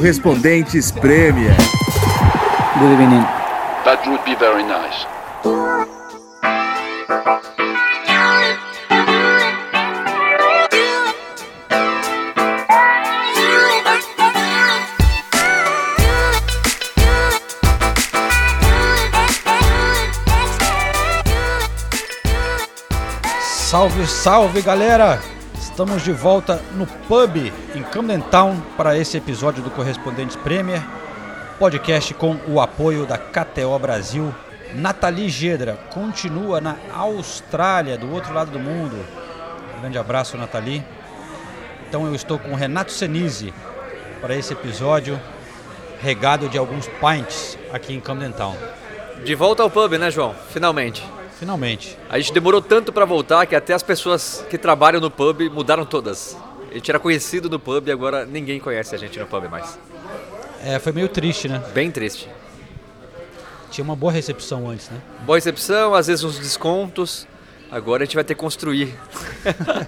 Correspondentes Premier. Good evening. That would be very nice. Salve, salve galera! Estamos de volta no pub em Camden Town para esse episódio do Correspondentes Premier, podcast com o apoio da KTO Brasil. Nathalie Gedra continua na Austrália, do outro lado do mundo. grande abraço, Nathalie. Então eu estou com o Renato Senise para esse episódio, regado de alguns pints aqui em Camden Town. De volta ao pub, né, João? Finalmente. Finalmente. A gente demorou tanto pra voltar que até as pessoas que trabalham no pub mudaram todas. A gente era conhecido no pub e agora ninguém conhece a gente no pub mais. É, foi meio triste, né? Bem triste. Tinha uma boa recepção antes, né? Boa recepção, às vezes uns descontos. Agora a gente vai ter que construir.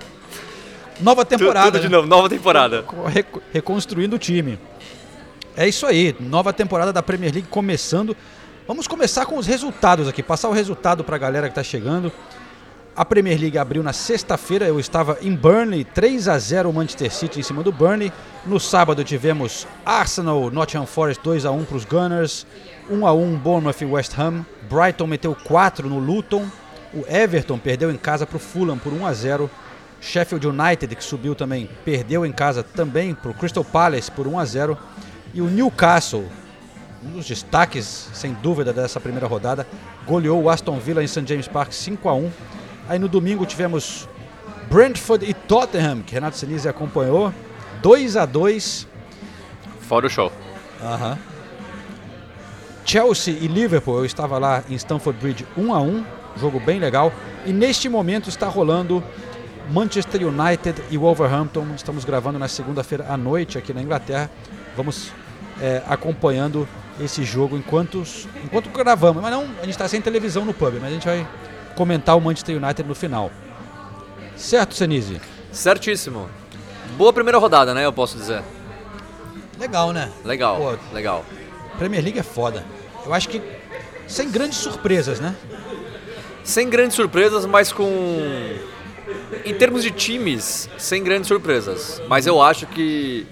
Nova temporada. Tudo de né? novo, nova temporada. Reco- reconstruindo o time. É isso aí, nova temporada da Premier League começando. Vamos começar com os resultados aqui, passar o resultado para a galera que está chegando. A Premier League abriu na sexta-feira, eu estava em Burnley, 3 a 0 o Manchester City em cima do Burnley. No sábado tivemos Arsenal, Nottingham Forest 2 a 1 para os Gunners, 1 a 1 Bournemouth e West Ham. Brighton meteu 4 no Luton. O Everton perdeu em casa para o Fulham por 1 a 0. Sheffield United, que subiu também, perdeu em casa também para o Crystal Palace por 1 a 0. E o Newcastle, um dos destaques, sem dúvida, dessa primeira rodada, goleou o Aston Villa em St. James Park 5 a 1. Aí no domingo tivemos Brentford e Tottenham, que Renato Sinise acompanhou, 2 a 2. Fora o show. Aham. Chelsea e Liverpool, eu estava lá em Stamford Bridge 1 a 1, jogo bem legal. E neste momento está rolando Manchester United e Wolverhampton. Estamos gravando na segunda-feira à noite aqui na Inglaterra. Vamos é, acompanhando esse jogo enquanto, enquanto gravamos. Mas não, a gente está sem televisão no pub, mas a gente vai comentar o Manchester United no final. Certo, Senise? Certíssimo. Boa primeira rodada, né? Eu posso dizer. Legal, né? Legal, Pô, legal. Premier League é foda. Eu acho que sem grandes surpresas, né? Sem grandes surpresas, mas com. Em termos de times, sem grandes surpresas. Mas eu acho que.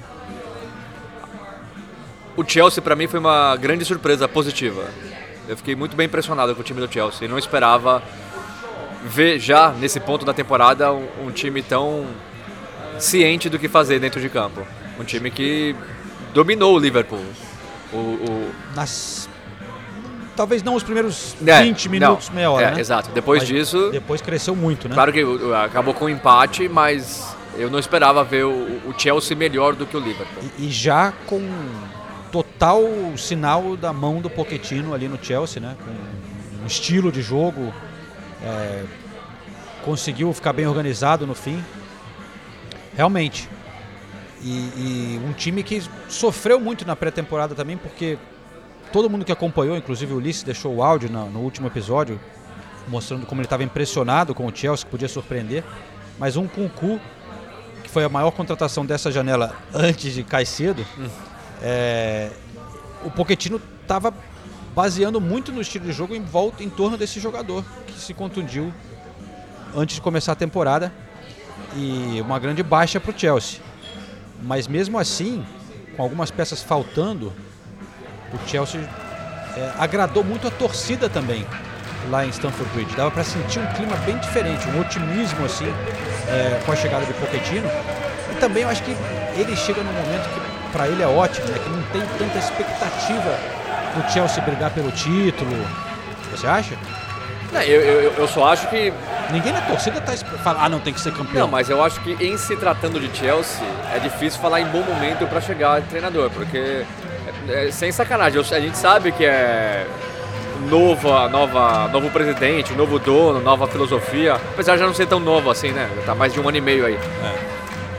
O Chelsea, pra mim, foi uma grande surpresa positiva. Eu fiquei muito bem impressionado com o time do Chelsea. E não esperava ver já, nesse ponto da temporada, um, um time tão ciente do que fazer dentro de campo. Um time que dominou o Liverpool. O, o, nas talvez não os primeiros É, 20 minutos, não, meia hora, é, né? exato. Depois Mas disso- depois cresceu muito, né? Claro que acabou com um empate, mas eu não esperava ver o, o Chelsea melhor do que o Liverpool. E, e já com total sinal da mão do Pochettino ali no Chelsea, né? Com um estilo de jogo, é, conseguiu ficar bem organizado no fim. Realmente. E, e um time que sofreu muito na pré-temporada também, porque todo mundo que acompanhou, inclusive o Ulisses deixou o áudio na- no último episódio, mostrando como ele estava impressionado com o Chelsea, que podia surpreender. Mas um Kunku, que foi a maior contratação dessa janela antes de Caicedo, é, o Pochettino estava baseando muito no estilo de jogo em volta em torno desse jogador que se contundiu antes de começar a temporada e uma grande baixa para o Chelsea. Mas mesmo assim, com algumas peças faltando, o Chelsea é, agradou muito a torcida também lá em Stamford Bridge. Dava para sentir um clima bem diferente, um otimismo assim é, com a chegada de Pochettino. E também eu acho que ele chega num momento que para ele é ótimo, né? que não tem tanta expectativa do Chelsea brigar pelo título. Você acha? Não, eu, eu, eu só acho que. Ninguém na torcida tá esp- fala, ah, não tem que ser campeão. Não, mas eu acho que em se tratando de Chelsea, é difícil falar em bom momento para chegar treinador, porque. é- é sem sacanagem, a gente sabe que é nova, nova, novo presidente, novo dono, nova filosofia, apesar de já não ser tão novo assim, né? Já tá mais de um ano e meio aí.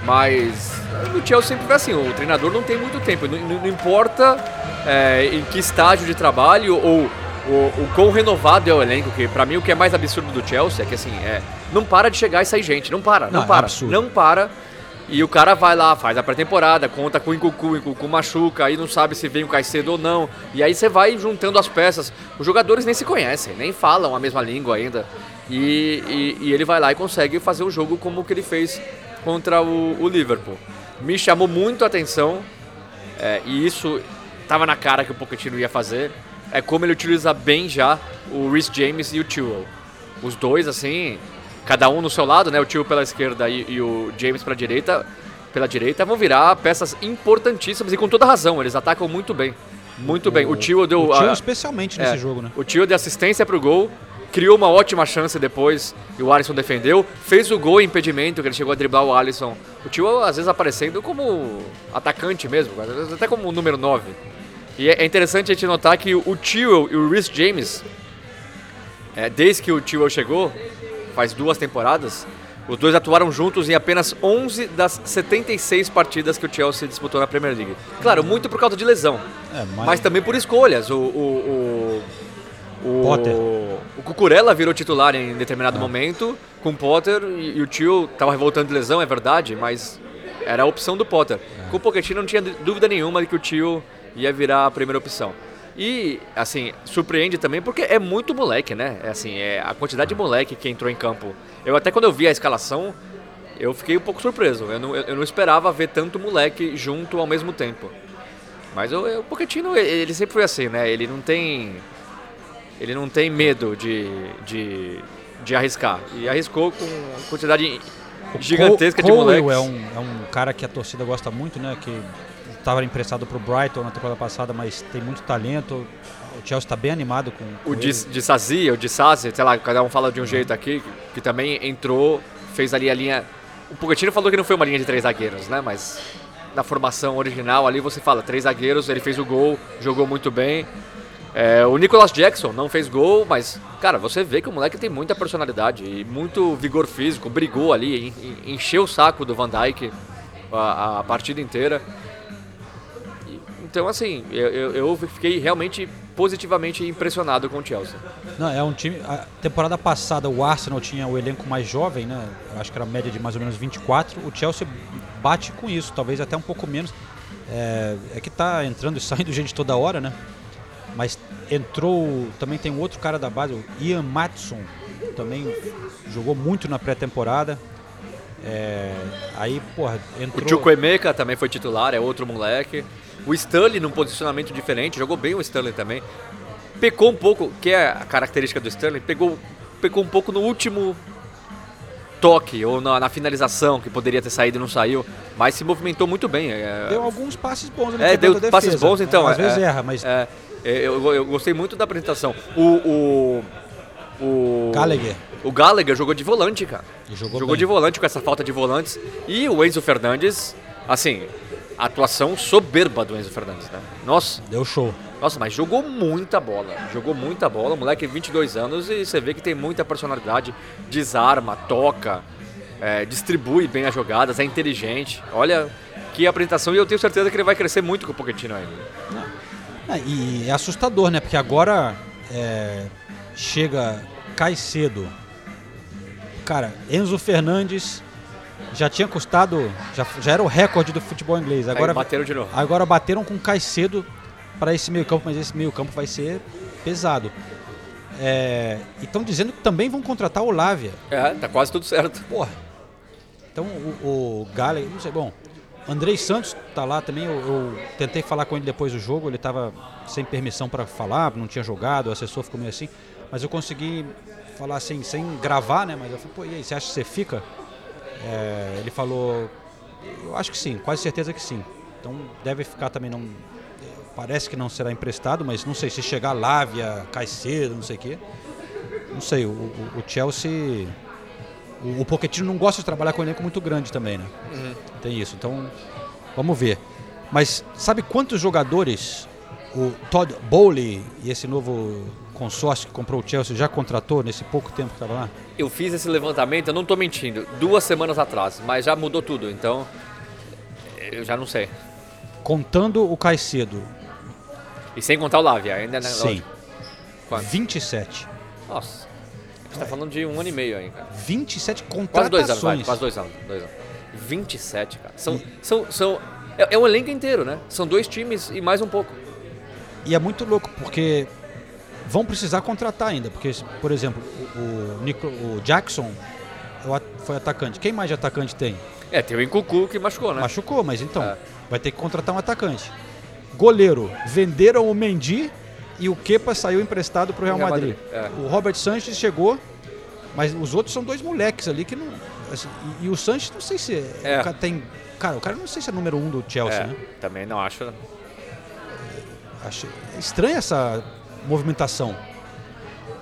Mas no Chelsea sempre foi assim, o treinador não tem muito tempo, não, não- importa é, em que estágio de trabalho ou o, o quão renovado é o elenco, que pra mim o que é mais absurdo do Chelsea é que assim, é, não para de chegar e sair gente, não para, não, Não, é para, absurdo. não para. E o cara vai lá, faz a pré-temporada, conta com o Incucu, o Incucu machuca, aí não sabe se vem o Caicedo ou não. E aí você vai juntando as peças. Os jogadores nem se conhecem, nem falam a mesma língua ainda. E, e- e ele vai lá e consegue fazer o jogo como que ele fez contra o, o Liverpool. Me chamou muito a atenção, é, e isso tava na cara que o Pochettino ia fazer, é como ele utiliza bem já o Rhys James e o Chilwell. Os dois, assim, cada um no seu lado, né? O Chilwell pela esquerda e, e o James pela direita, pela direita, vão virar peças importantíssimas e com toda razão, eles atacam muito bem. Muito bem. O Chilwell deu... O Tio especialmente nesse é, jogo, né? O tio de assistência pro gol, criou uma ótima chance depois e o Alisson defendeu, fez o gol impedimento, que ele chegou a driblar o Alisson. O tio às vezes aparecendo como atacante mesmo, às vezes até como número 9. E é interessante a gente notar que o tio e o Rhys James, é, desde que o tio chegou, faz duas temporadas, os dois atuaram juntos em apenas 11 das 76 partidas que o Chelsea disputou na Premier League. Claro, muito por causa de lesão. É, Mas também por escolhas. O, o, o, o, Potter. o Cucurella virou titular em determinado momento com o Potter e, e o tio estava voltando de lesão, é verdade, mas era a opção do Potter. Com o Pochettino não tinha dúvida nenhuma de que o tio ia virar a primeira opção. E, assim, surpreende também porque é muito moleque, né? É assim, é a quantidade de moleque que entrou em campo. Eu até quando eu vi a escalação, eu fiquei um pouco surpreso. Eu não, eu não esperava ver tanto moleque junto ao mesmo tempo. Mas o, o Pochettino, ele sempre foi assim, né? Ele não tem. Ele não tem medo de, de, de arriscar. E arriscou com uma quantidade gigantesca de Cole- Colwell moleques. É um, é um cara que a torcida gosta muito, né? Que estava emprestado pro Brighton na temporada passada, mas tem muito talento. O Chelsea está bem animado com, com O de, de Sazi, o de Sazi, sei lá, cada um fala de um jeito aqui, que, que também entrou, fez ali a linha. O Pochettino falou que não foi uma linha de três zagueiros, né? Mas na formação original ali você fala três zagueiros, ele fez o gol, jogou muito bem. É, o Nicolas Jackson não fez gol, mas, cara, você vê que o moleque tem muita personalidade e muito vigor físico, brigou ali, en- en- encheu o saco do Van Dijk a, a partida inteira. Então, assim, eu, eu- fiquei realmente positivamente impressionado com o Chelsea. Não, é um time. A temporada passada o Arsenal tinha o elenco mais jovem, né? Acho que era a média de mais ou menos 24. O Chelsea bate com isso, talvez até um pouco menos. É, é que tá entrando e saindo gente toda hora, né? Mas entrou. Também tem um outro cara da base, o Ian Matson, também jogou muito na pré-temporada. É, aí, porra, entrou. O Chukwuemeka também foi titular, é outro moleque. O Sterling num posicionamento diferente, jogou bem o Sterling também. Pecou um pouco, que é a característica do Sterling, pegou, pecou um pouco no último toque ou na, na finalização, que poderia ter saído e não saiu, mas se movimentou muito bem. É, Deu alguns passes bons ali é, deu passes bons, então. Às é, vezes é, erra, mas é, é, eu, eu gostei muito da apresentação. O. O. O Gallagher. O Gallagher jogou de volante, cara. E jogou jogou bem. de volante com essa falta de volantes. E o Enzo Fernandes, assim, atuação soberba do Enzo Fernandes, né? Nossa, deu show. Nossa, mas jogou muita bola. Jogou muita bola. O moleque 22 anos e você vê que tem muita personalidade. Desarma, toca, é, distribui bem as jogadas, é inteligente. Olha que apresentação e eu tenho certeza que ele vai crescer muito com o Pochettino ainda. É, e é assustador, né? Porque agora é, chega Caicedo. Cara, Enzo Fernandes já tinha custado. Já, já era o recorde do futebol inglês. Agora, Aí bateram de novo. agora bateram com Caicedo para esse meio-campo, mas esse meio-campo vai ser pesado. É, e estão dizendo que também vão contratar o Lávia. É, tá quase tudo certo. Porra. Então o, o Gallagher, não sei, bom. Andrei Santos tá lá também. Eu, eu tentei falar com ele depois do jogo. Ele tava sem permissão para falar, não tinha jogado. O assessor ficou meio assim. Mas eu consegui falar assim, sem gravar, né? Mas eu falei, pô, e aí, você acha que você fica? É, ele falou, eu acho que sim, quase certeza que sim. Então deve ficar também não. Parece que não será emprestado, mas não sei se chegar Lávia, Caicedo, não sei o quê. Não sei, o, o, o Chelsea. O, o Pochettino não gosta de trabalhar com um elenco muito grande também, né? Tem isso. Então, vamos ver. Mas sabe quantos jogadores o Todd Bowley e esse novo consórcio que comprou o Chelsea já contratou nesse pouco tempo que estava lá? Eu fiz esse levantamento, eu não tô mentindo, duas semanas atrás, mas já mudou tudo, então eu já não sei. Contando o Caicedo, E sem contar o Lavia, ainda né, sim. Quanto? 27. Nossa. A gente tá falando de um ano e meio aí, cara. 27 Quase contratações. dois anos, vai. Quase dois anos. Dois anos. 27, cara. São. são, são é, é um elenco inteiro, né? São dois times e mais um pouco. E é muito louco, porque vão precisar contratar ainda. Porque, por exemplo, o, o, Nico- o Jackson é o at- foi atacante. Quem mais de atacante tem? É, tem o Incucu que machucou, né? Machucou, mas então, É. vai ter que contratar um atacante. Goleiro, venderam o Mendy e o Kepa saiu emprestado para o Real, Madrid. É. O Robert Sanches chegou, mas os outros são dois moleques ali que não. assim, e, e o Sanches, não sei se é, tem. Cara, o cara não sei se é número um do Chelsea, É, né? também não acho. Achei estranha essa movimentação.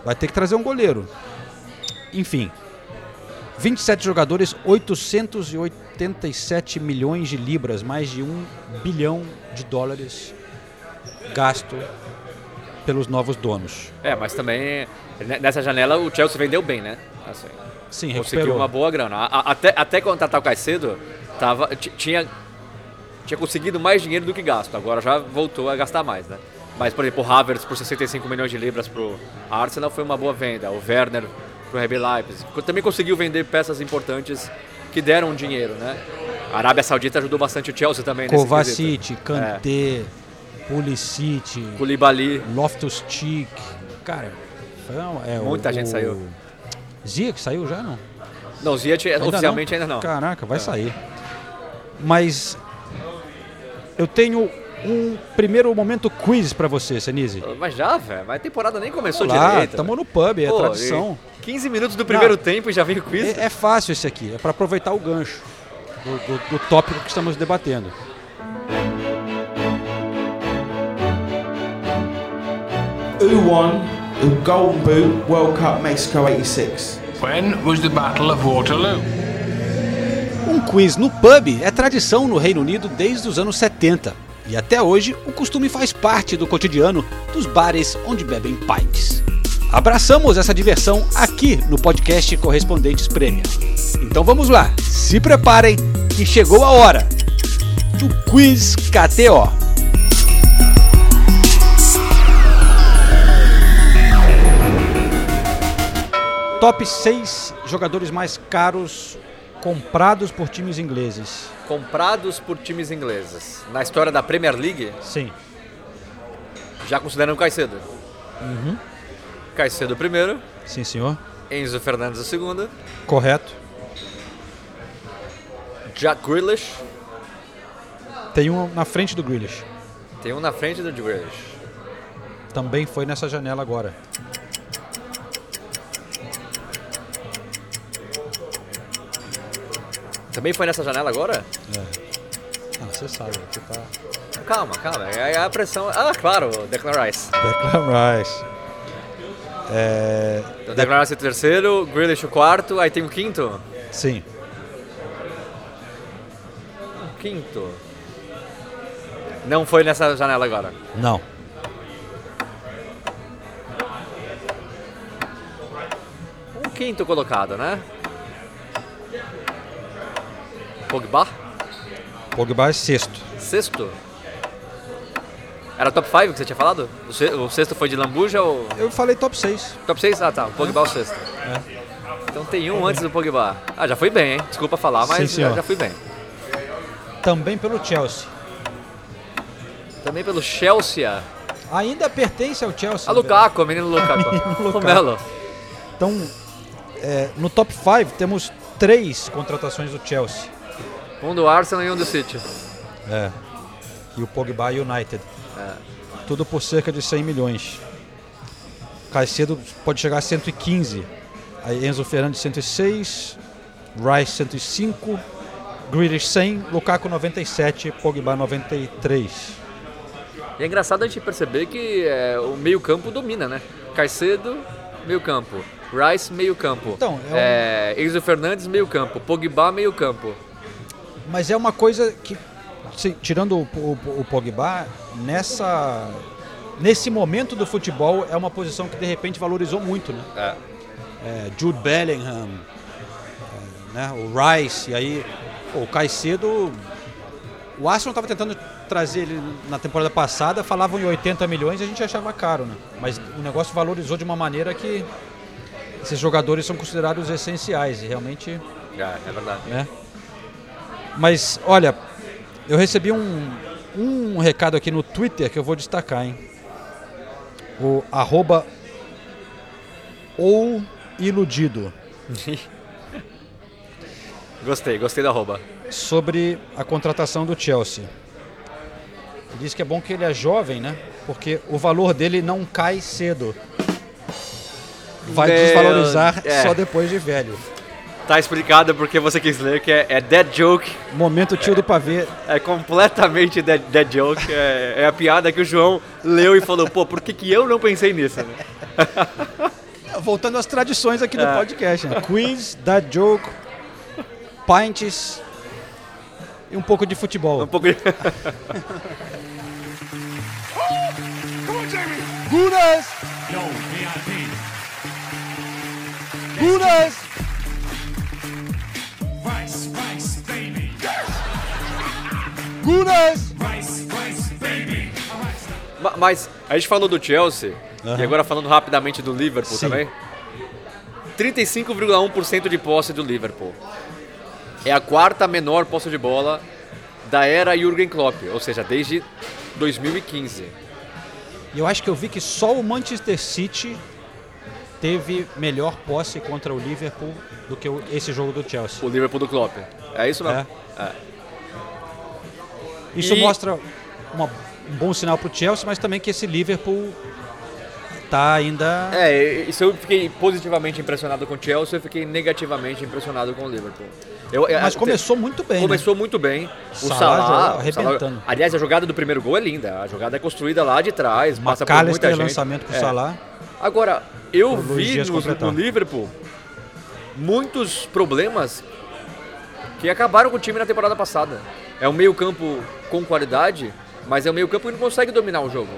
Vai ter que trazer um goleiro. Enfim. 27 jogadores, 887 milhões de libras, mais de um bilhão de dólares gasto pelos novos donos. É, mas também ne- nessa janela o Chelsea vendeu bem, né? Assim, Sim, conseguiu recuperou. uma boa grana. A- a- Até, até contratar o Caicedo, tava, ti- tinha, tinha conseguido mais dinheiro do que gasto. Agora já voltou a gastar mais, né? Mas, por exemplo, o Havertz por 65 milhões de libras pro Arsenal foi uma boa venda. O Werner pro RB Leipzig. Também conseguiu vender peças importantes que deram dinheiro, né? A Arábia Saudita ajudou bastante o Chelsea também nesse Kovacic, quesito. Kanté, Pulisic, Koulibaly. Loftus-Cheek. Cara, uma- é, Muita o- gente o- saiu. Que saiu já, não? Não, Ziyech Ainda oficialmente não? ainda não. Caraca, vai É. sair. Mas eu tenho um primeiro momento quiz pra você, Senise. Mas já, velho. Mas a temporada nem começou Lá, direito. tamo no pub, é Pô, tradição. e 15 minutos do primeiro tempo e já veio o quiz. É, é fácil esse aqui, é pra aproveitar o gancho do, do- do tópico que estamos debatendo. Who won the Golden Boot World Cup Mexico 86? When was the Battle of Waterloo? Um quiz no pub é tradição no Reino Unido desde os anos 70. E até hoje, o costume faz parte do cotidiano dos bares onde bebem pints. Abraçamos essa diversão aqui no podcast Correspondentes Prêmio. Então vamos lá, se preparem que chegou a hora do Quiz KTO. Top 6 jogadores mais caros comprados por times ingleses. Comprados por times ingleses. Na história da Premier League, Sim. já consideram o Caicedo. Uhum. Caicedo primeiro, Sim, senhor. Enzo Fernandes o segundo, Correto. Jack Grealish, Tem um na frente do Grealish. tem um na frente do Grealish. Também foi nessa janela agora. Também foi nessa janela agora? Ah, você sabe, você tá. Calma, calma. É a pressão. Ah, claro, Declan Rice. Declan Rice. É. O Declan Rice é o terceiro, Grealish o quarto, aí tem o quinto. Sim. O quinto. Não foi nessa janela agora. Não. Um quinto colocado, né? Pogba, Pogba é sexto. sexto. Era top 5 que você tinha falado? O, se- o sexto foi de Lambuja ou. Eu falei top 6. Top 6? Ah tá, o Pogba é o sexto. Então tem um antes do Pogba. Ah, já fui bem, hein? Desculpa falar, Sim, mas senhor. já, já fui bem. Também pelo Chelsea. Também pelo Chelsea. Ainda pertence ao Chelsea. A Lukaku, menino Lukaku. Lukaku. o Melo. Então, é, no top 5 temos três contratações do Chelsea. Um do Arsenal e um do City. É. E o Pogba United. Tudo por cerca de 100 milhões. Caicedo pode chegar a 115. Aí Enzo Fernandes 106, Rice 105, Grealish 100, Lukaku 97, Pogba 93. E é engraçado a gente perceber que é, o meio-campo domina, né? Caicedo, meio-campo. Rice, meio-campo. Então, é é Enzo Fernandes, meio-campo. Pogba, meio-campo. Mas é uma coisa que, se- tirando o, o- o Pogba, nessa, nesse momento do futebol é uma posição que de repente valorizou muito, né? É. É, Jude Bellingham, é, né? o Rice, e aí pô, o Caicedo O Arsenal estava tentando trazer ele na temporada passada, falavam em 80 milhões e a gente achava caro, né? Mas o negócio valorizou de uma maneira que esses jogadores são considerados essenciais e realmente, É, é verdade. né? Mas olha, eu recebi um, um recado aqui no Twitter que eu vou destacar, hein? O arroba ou iludido Gostei, gostei da arroba. sobre a contratação do Chelsea. Diz que é bom que ele é jovem, né? Porque o valor dele não cai cedo. Vai Meu- desvalorizar é. só depois de velho. Tá explicado porque você quis ler que é, é dead joke, Momento tio do pavê. é completamente dead, dead joke. É, é a piada que o João leu e falou, pô, por que, que eu não pensei nisso? né? Voltando às tradições aqui do É. podcast, né? Quiz, dad joke, pints e um pouco de futebol. Um pouco de... Gunas! Gunas! Gunas! Ma- Mas a gente falou do Chelsea, e agora falando rapidamente do Liverpool Sim. também. 35,1% de posse do Liverpool. É a quarta menor posse de bola da era Jürgen Klopp, ou seja, desde 2015. E eu acho que eu vi que só o Manchester City teve melhor posse contra o Liverpool do que esse jogo do Chelsea. O Liverpool do Klopp. É isso mesmo? É. Isso E- mostra uma- um bom sinal para o Chelsea, mas também que esse Liverpool tá ainda. É, isso eu fiquei positivamente impressionado com o Chelsea, eu fiquei negativamente impressionado com o Liverpool. Eu- eu- mas eu- começou muito bem. né? Começou muito bem. O Salah Salah, jogou o Salah- arrebentando. aliás, a jogada do primeiro gol é linda. A jogada é construída lá de trás, passa por muita McAllister gente. lançamento pro É. Salah. Agora, eu Pro vi no, no Liverpool muitos problemas que acabaram com o time na temporada passada. É um meio-campo com qualidade, mas é um meio-campo que não consegue dominar o jogo.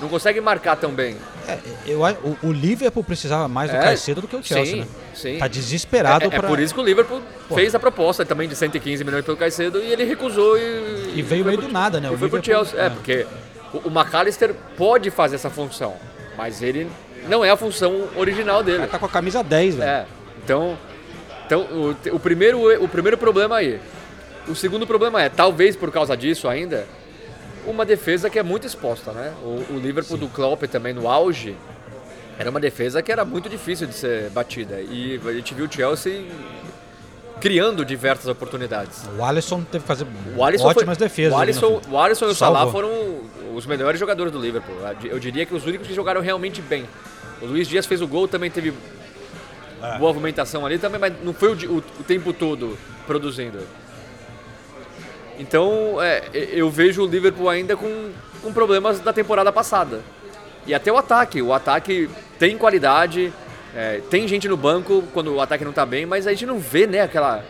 Não consegue marcar tão bem. É, eu, o, o Liverpool precisava mais do É, Caicedo do que o Chelsea, sim, né? sim. Tá desesperado é, é pra- por isso que o Liverpool Pô. fez a proposta também de 115 milhões pelo Caicedo e ele recusou e. E veio meio pro- do nada, né? E O foi pro Liverpool- Chelsea. É, é. porque o, o McAllister pode fazer essa função, mas ele não é a função original dele. Ele tá com a camisa 10, velho. É. Então, então o, o, primeiro, o primeiro problema aí. O segundo problema é, talvez por causa disso ainda, uma defesa que é muito exposta, né? O, o Liverpool do Klopp também no auge era uma defesa que era muito difícil de ser batida. E a gente viu o Chelsea criando diversas oportunidades. O Alisson teve que fazer ótimas foi, defesas. O no Alisson, o Alisson e o. Salah foram os melhores jogadores do Liverpool. Eu diria que os únicos que jogaram realmente bem. O Luiz Dias fez o gol, também teve É. boa movimentação ali também, mas não foi o, o- o tempo todo produzindo. Então, é, eu vejo o Liverpool ainda com, com problemas da temporada passada. E até o ataque. O ataque tem qualidade, é, tem gente no banco quando o ataque não tá bem, mas a gente não vê, né, aquela...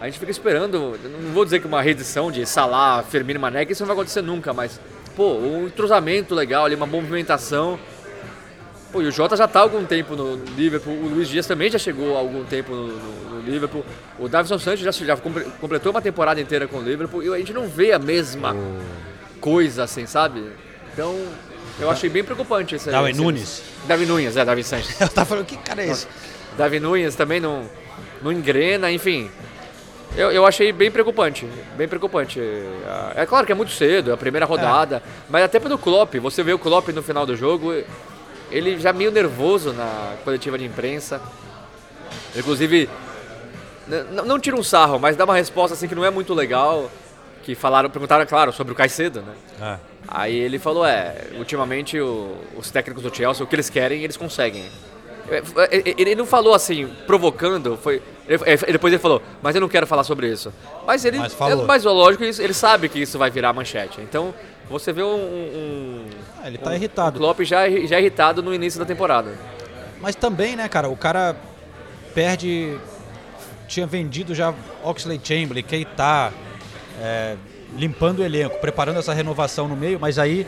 A gente fica esperando, não vou dizer que uma reedição de Salah, Firmino Mané, que isso não vai acontecer nunca, mas, pô, um entrosamento legal ali, uma movimentação. Pô, e o Jota já tá há algum tempo no Liverpool, o Luiz Dias também já chegou há algum tempo no, no- no Liverpool, o Davison Santos já, já comple- completou uma temporada inteira com o Liverpool e a gente não vê a mesma coisa assim, sabe? Então, eu achei bem preocupante esse Darwin esse- Nunes. Darwin Nunes, é, Darwin Sanches. Eu tava falando, que cara é esse? Davi Nunes também não, não engrena, enfim. Eu, eu achei bem preocupante, bem preocupante. É é claro que é muito cedo, é a primeira rodada, mas até pelo Klopp, você vê o Klopp no final do jogo, ele já meio nervoso na coletiva de imprensa. Inclusive, não tira um sarro, mas dá uma resposta assim que não é muito legal, que falaram, perguntaram, claro, sobre o Caicedo, né? Aí ele falou, é, ultimamente o- os técnicos do Chelsea, o que eles querem, eles conseguem. É, é, é, Ele não falou assim, provocando, foi. ele- é, Depois ele falou, mas eu não quero falar sobre isso. Mas ele. Mas falou. é, mas lógico, ele sabe que isso vai virar manchete. Então, você vê um. um Ah, ele tá um- irritado. O Klopp já, já irritado no início da temporada. Mas também, né, cara, o cara perde. Tinha vendido já Oxley Chamberlain, Keita, é, limpando o elenco, preparando essa renovação no meio, mas aí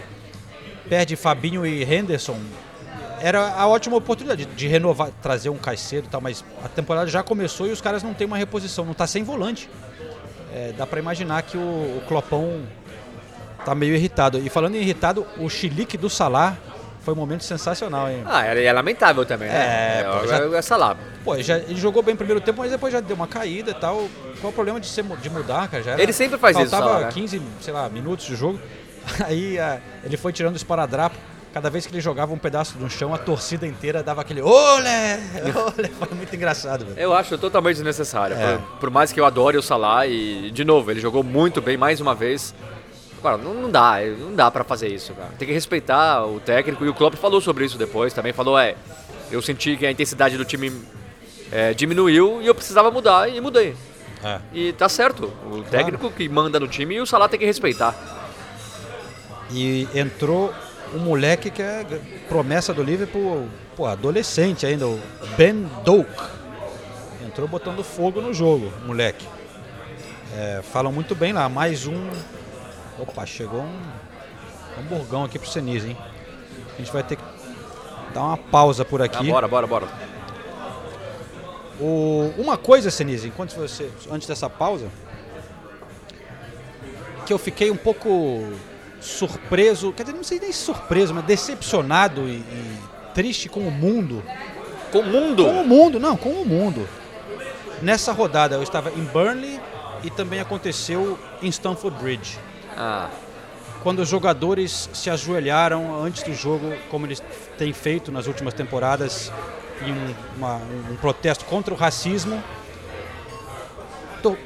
perde Fabinho e Henderson. Era a ótima oportunidade de, renovar, trazer um Caicedo e tal, mas a temporada já começou e os caras não têm uma reposição, não tá sem volante. É, dá pra imaginar que o, o Clopão tá meio irritado. E falando em irritado, o chilique do Salah foi um momento sensacional, hein? Ah, é, é lamentável também, né? É, pô, já- é, lá. Pô, já, ele jogou bem no primeiro tempo, mas depois já deu uma caída e tal. Qual o problema de, ser, de mudar, cara? Já era- Ele sempre faz isso, Faltava Salah, né? 15, sei lá, minutos de jogo. Aí ah, ele foi tirando o esparadrapo. Cada vez que ele jogava um pedaço do chão, a torcida inteira dava aquele olé! Olé! Foi muito engraçado, velho. Eu acho totalmente desnecessário. É. Por, por mais que eu adore o Salah e, de novo, ele jogou muito bem mais uma vez. Agora, não, não dá, não dá pra fazer isso, cara. Tem que respeitar o técnico e o Klopp falou sobre isso depois também. Falou, é, eu senti que a intensidade do time é, diminuiu e eu precisava mudar e mudei. É. E tá certo, o técnico que manda no time e o Salah tem que respeitar. E entrou um moleque que é promessa do Liverpool, pô, adolescente ainda, o Ben Doak. Entrou botando fogo no jogo, moleque. É, falam muito bem lá, mais um. Opa, chegou um hamburgão aqui pro Senise, hein? A gente vai ter que dar uma pausa por Ah, aqui. bora, bora, bora. O- uma coisa, Senise, enquanto você. Antes dessa pausa, que eu fiquei um pouco surpreso, quer dizer, não sei nem surpreso, mas decepcionado e, e triste com o mundo. Com o mundo! Com o mundo, não, com o mundo. Nessa rodada eu estava em Burnley e também aconteceu em Stamford Bridge. Ah, Quando os jogadores se ajoelharam antes do jogo, como eles têm feito nas últimas temporadas, em um, uma- um protesto contra o racismo.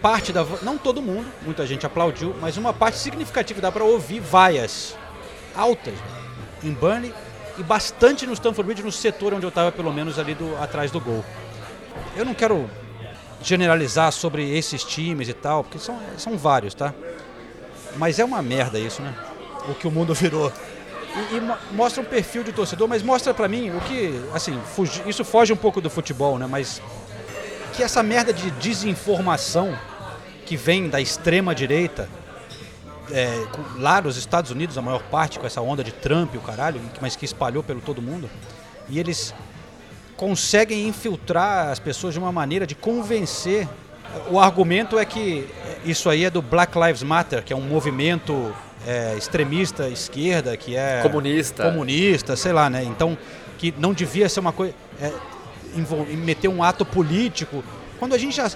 Parte da, não todo mundo, muita gente aplaudiu, mas uma parte significativa dá para ouvir vaias altas em Burnley e bastante no Stamford Bridge, no setor onde eu estava, pelo menos ali do, atrás do gol. Eu não quero generalizar sobre esses times e tal, porque são, são vários, tá? Mas é uma merda isso, né? O que o mundo virou. E, e mo- mostra um perfil de torcedor, mas mostra pra mim o que, assim, fugi- isso foge um pouco do futebol, né? Mas que essa merda de desinformação que vem da extrema direita, é, lá nos Estados Unidos, a maior parte, com essa onda de Trump e o caralho, mas que espalhou pelo todo mundo, e eles conseguem infiltrar as pessoas de uma maneira de convencer. O argumento é que isso aí é do Black Lives Matter, que é um movimento é, extremista esquerda, que é Comunista. comunista, sei lá, né? Então que não devia ser uma coisa é, meter um ato político, quando a gente já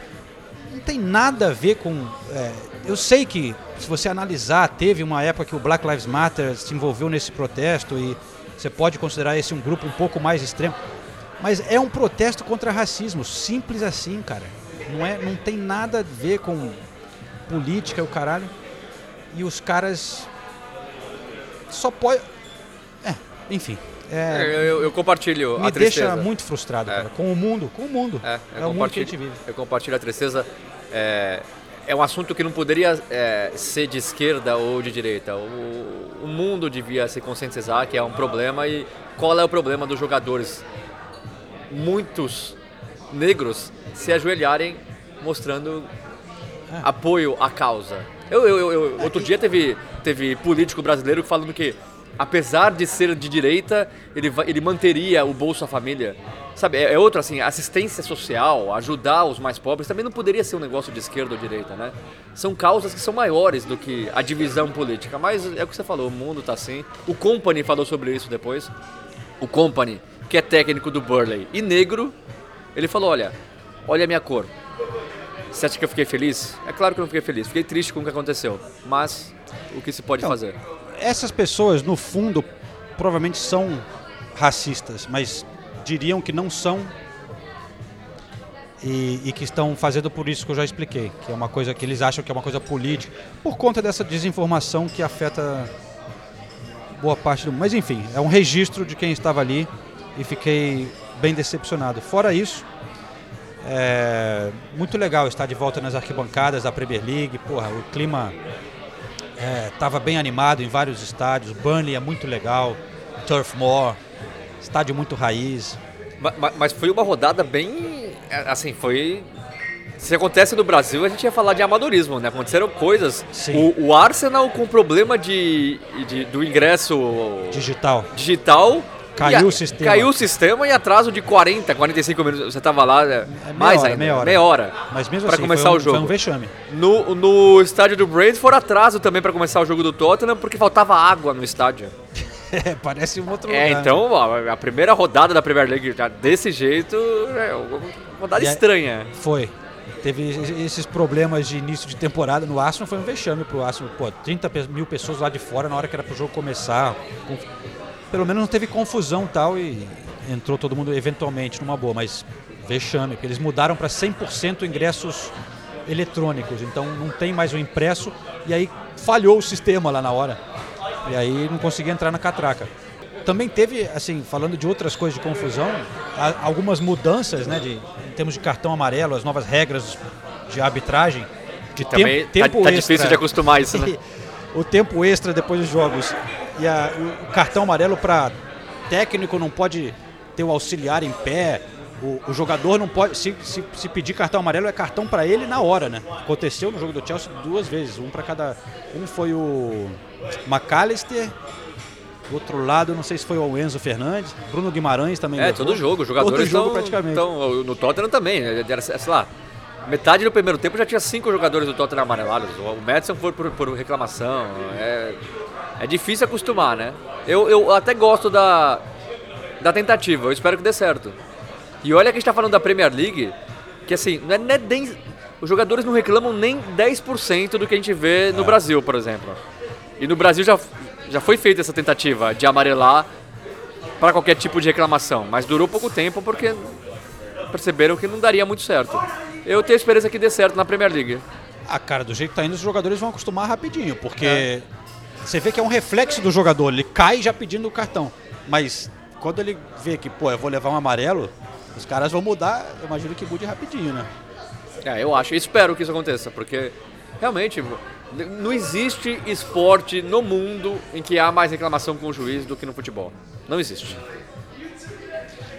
não tem nada a ver com. é, eu sei que, se você analisar, teve uma época que o Black Lives Matter se envolveu nesse protesto e você pode considerar esse um grupo um pouco mais extremo. Mas é um protesto contra racismo, simples assim, cara. Não, é, não tem nada a ver com política o caralho. E os caras só pode. É, enfim. É, eu, eu- eu compartilho me a tristeza. deixa muito frustrado, É. cara. Com o mundo, com o mundo. É, É, o mundo que a gente vive. eu compartilho a tristeza. É, é um assunto que não poderia é, ser de esquerda ou de direita. O, o mundo devia se conscientizar que é um problema e qual é o problema dos jogadores? Muitos negros se ajoelharem mostrando É. apoio à causa. Eu, eu- eu- outro dia teve, teve político brasileiro falando que, apesar de ser de direita, ele, ele manteria o Bolsa Família. Sabe, é, é outro assim, assistência social, ajudar os mais pobres, também não poderia ser um negócio de esquerda ou direita, né? São causas que são maiores do que a divisão política, mas é o que você falou, o mundo tá assim. O Company falou sobre isso depois. O Company, que é técnico do Burley e negro, ele falou, olha, olha a minha cor. Você acha que eu fiquei feliz? É claro que eu não fiquei feliz. Fiquei triste com o que aconteceu. Mas o que se pode Não. fazer? Essas pessoas, no fundo, provavelmente são racistas, mas diriam que não são e, e que estão fazendo por isso que eu já expliquei, que é uma coisa que eles acham que é uma coisa política, por conta dessa desinformação que afeta boa parte do mundo. Mas enfim, é um registro de quem estava ali e fiquei bem decepcionado. Fora isso, é muito legal estar de volta nas arquibancadas da Premier League. Porra, o clima estava bem animado em vários estádios. Burnley é muito legal, Turf Moor, estádio muito raiz. Ma- ma- Mas foi uma rodada bem. é, Assim, foi. Se acontece no Brasil, a gente ia falar de amadorismo, né? Aconteceram coisas. O, o Arsenal com problema de, de- do ingresso Digital. digital Caiu a- o sistema. Caiu o sistema e atraso de 40, 45 minutos. Você tava lá, é, É, mais hora, ainda, meia hora. meia hora. Mas mesmo assim, começar foi um, o jogo. Foi um vexame. No, no estádio do Brentford, atraso também pra começar o jogo do Tottenham, porque faltava água no estádio. É, parece um outro É, lugar. então ó, a primeira rodada da Premier League já desse jeito é uma rodada E estranha. Foi. Teve esses problemas de início de temporada no Arsenal, foi um vexame pro Arsenal. Pô, 30 pe- mil pessoas lá de fora na hora que era pro jogo começar. Com- Pelo menos não teve confusão e tal e entrou todo mundo eventualmente numa boa, mas vexame, porque eles mudaram para 100% ingressos eletrônicos, então não tem mais o impresso e aí falhou o sistema lá na hora. E aí não conseguia entrar na catraca. Também teve, assim, falando de outras coisas de confusão, algumas mudanças, né, de, em termos de cartão amarelo, as novas regras de arbitragem, de Também tempo, tempo tá, tá extra. difícil de acostumar isso, né? o tempo extra depois dos jogos. E a- o cartão amarelo para técnico não pode ter o auxiliar em pé. O, o jogador não pode. Se, se, se pedir cartão amarelo, é cartão para ele na hora, né? Aconteceu no jogo do Chelsea duas vezes. Um para cada. Um foi o McAllister. Do outro lado, não sei se foi o Enzo Fernandes. Bruno Guimarães também. É, levou. todo jogo. Os jogadores Todo jogo, estão- praticamente. estão- no Tottenham também. Era, sei lá, metade do primeiro tempo já tinha cinco jogadores do Tottenham amarelados. O Madison foi por, por reclamação. É, é difícil acostumar, né? Eu, eu até gosto da, da tentativa. Eu espero que dê certo. E olha que a gente tá falando da Premier League, que assim, não é, não é nem- os jogadores não reclamam nem 10% do que a gente vê É. no Brasil, por exemplo. E no Brasil já, já foi feita essa tentativa de amarelar para qualquer tipo de reclamação, mas durou pouco tempo porque perceberam que não daria muito certo. Eu tenho esperança que dê certo na Premier League. Ah, cara, do jeito que tá indo, os jogadores vão acostumar rapidinho, porque você vê que é um reflexo do jogador, ele cai já pedindo o cartão. Mas quando ele vê que, pô, eu vou levar um amarelo, os caras vão mudar, eu imagino que mude rapidinho, né? É, eu acho, espero que isso aconteça, porque realmente não existe esporte no mundo em que há mais reclamação com o juiz do que no futebol. Não existe.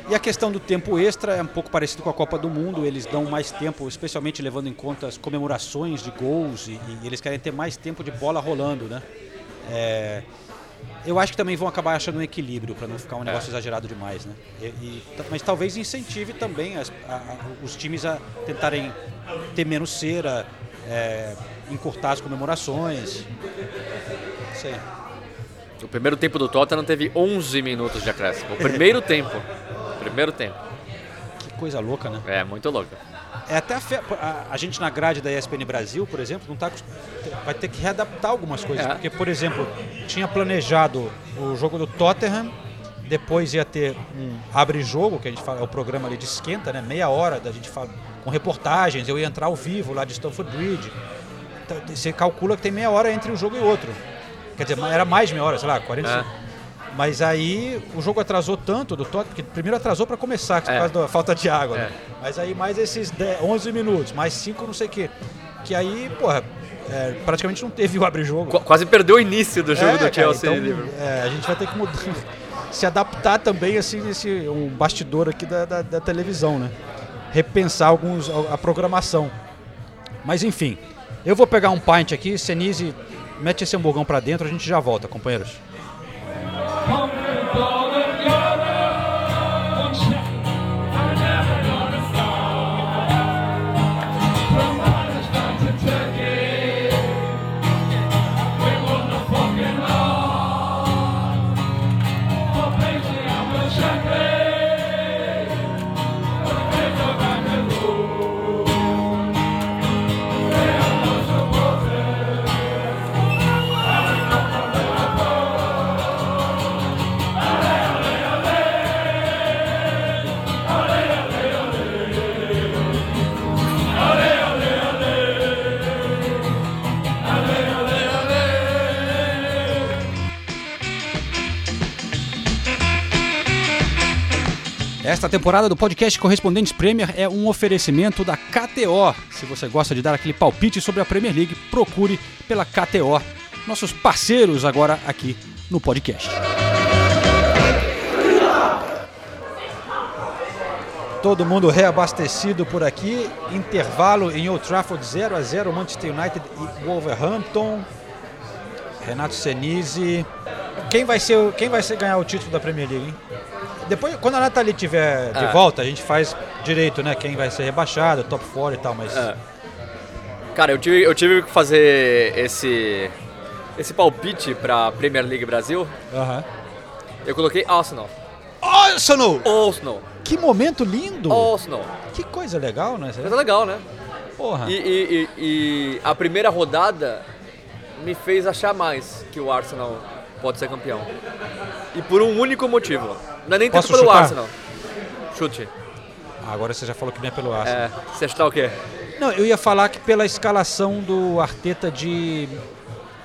E a questão do tempo extra é um pouco parecido com a Copa do Mundo, eles dão mais tempo, especialmente levando em conta as comemorações de gols e, e eles querem ter mais tempo de bola rolando, né? É, eu acho que também vão acabar achando um equilíbrio para não ficar um negócio exagerado demais, né? E- e- mas talvez incentive também as- a- a- os times a tentarem ter menos cera, é, encurtar as comemorações. Sei. O primeiro tempo do Tottenham teve 11 minutos de acréscimo. O primeiro tempo. Primeiro tempo. Que coisa louca, né? É, muito louco. É até a, fe- a- a gente na grade da ESPN Brasil, por exemplo, não tá, vai ter que readaptar algumas coisas. É. Porque, por exemplo, tinha planejado o jogo do Tottenham, depois ia ter um abre-jogo, que a gente fala, é o programa ali de esquenta, né? Meia hora da gente fala, com reportagens, eu ia entrar ao vivo lá de Stamford Bridge. Então, você calcula que tem meia hora entre um jogo e outro. Quer dizer, era mais de meia hora, sei lá, 45. Mas aí o jogo atrasou tanto do Tottenham, porque primeiro atrasou para começar, por É. causa da falta de água. né? É. Mas aí mais esses 10, 11 minutos, mais 5 não sei o quê. Que aí, porra, é, praticamente não teve o abre-jogo. Qu- quase perdeu o início do jogo É, do cara, Chelsea. então, e Liverpool. é, a gente vai ter que mudar, se adaptar também, assim, nesse um bastidor aqui da, da- da televisão, né? Repensar alguns, a, a programação. Mas enfim, eu vou pegar um pint aqui, Senise, mete esse hamburgão pra dentro, a gente já volta, companheiros. Come to Esta temporada do podcast Correspondentes Premier é um oferecimento da KTO. Se você gosta de dar aquele palpite sobre a Premier League, procure pela KTO, nossos parceiros agora aqui no podcast. Todo mundo reabastecido por aqui. Intervalo em Old Trafford 0 a 0 Manchester United e Wolverhampton. Renato Senise. quem vai ser, quem vai ser ganhar o título da Premier League, hein? Depois, quando a Nathalie tiver de É. volta, a gente faz direito, né? Quem vai ser rebaixado, top 4 e tal, mas É. Cara, eu tive, eu tive que fazer esse, esse palpite pra Premier League Brasil. Aham. Eu coloquei Arsenal. Arsenal! Arsenal. Que momento lindo! Arsenal. Que coisa legal, né? É legal, né? Porra. E, e- e- e a primeira rodada me fez achar mais que o Arsenal pode ser campeão. E por um único motivo. Não é nem tanto Posso pelo chutar? Arsenal. Chute. Ah, Agora você já falou que não é pelo Arsenal. É, você chutar o quê? Não, eu ia falar que pela escalação do Arteta de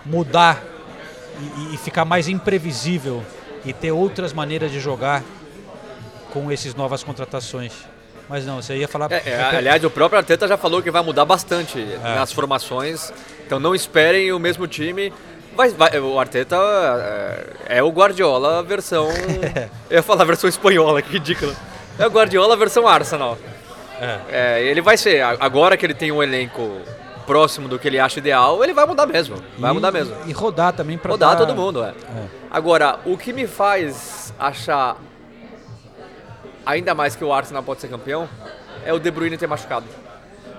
mudar e, e ficar mais imprevisível e ter outras maneiras de jogar com essas novas contratações. Mas não, você ia falar. É, é, aliás, o próprio Arteta já falou que vai mudar bastante É. nas formações. Então não esperem o mesmo time. Vai, vai- o Arteta é, é o Guardiola versão. eu ia falar versão espanhola, que ridículo. É o Guardiola versão Arsenal. É, ele vai ser. Agora que ele tem um elenco próximo do que ele acha ideal, ele vai mudar mesmo. Vai E- mudar mesmo. E rodar também para Rodar todo mundo, é. É. Agora, o que me faz achar ainda mais que o Arsenal pode ser campeão é o De Bruyne ter machucado.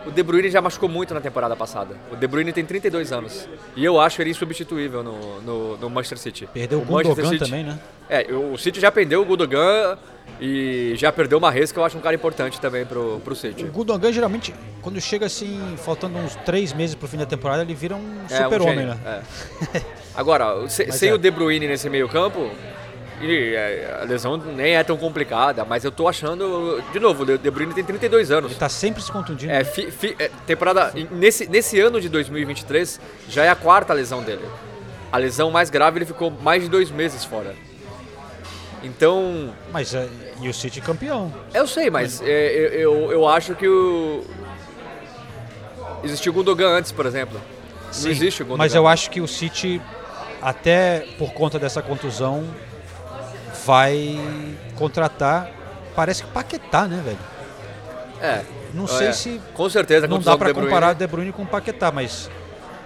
O De Bruyne já machucou muito na temporada passada. O De Bruyne tem 32 anos. E eu acho ele insubstituível no, no, no Manchester City. Perdeu o Manchester Gundogan City- também, né? É, o City já perdeu o Gundogan e já perdeu o Mahrez, que eu acho um cara importante também pro, pro City. O Gundogan geralmente, quando chega assim, faltando uns três meses pro fim da temporada, ele vira um É, um super-homem, gênio, né? é. Agora, se- sem é. o De Bruyne nesse meio campo, e, é, a lesão nem é tão complicada, mas eu tô achando, de novo, o De Bruyne tem 32 anos. Ele tá sempre se contundindo. É, fi- fi- é, temporada em- nesse, nesse ano de 2023 já é a quarta lesão dele. A lesão mais grave ele ficou mais de dois meses fora. Então, Mas é, e o City campeão. eu sei, mas é, eu, eu, eu acho que o existiu o Gundogan antes, por exemplo. Sim, Não existe o Gundogan. Mas eu acho que o City, até por conta dessa contusão, vai contratar. Parece que Paquetá, né, velho? É. Não É, sei se Com certeza, não dá Bruyne. comparar o De Bruyne com o Paquetá, mas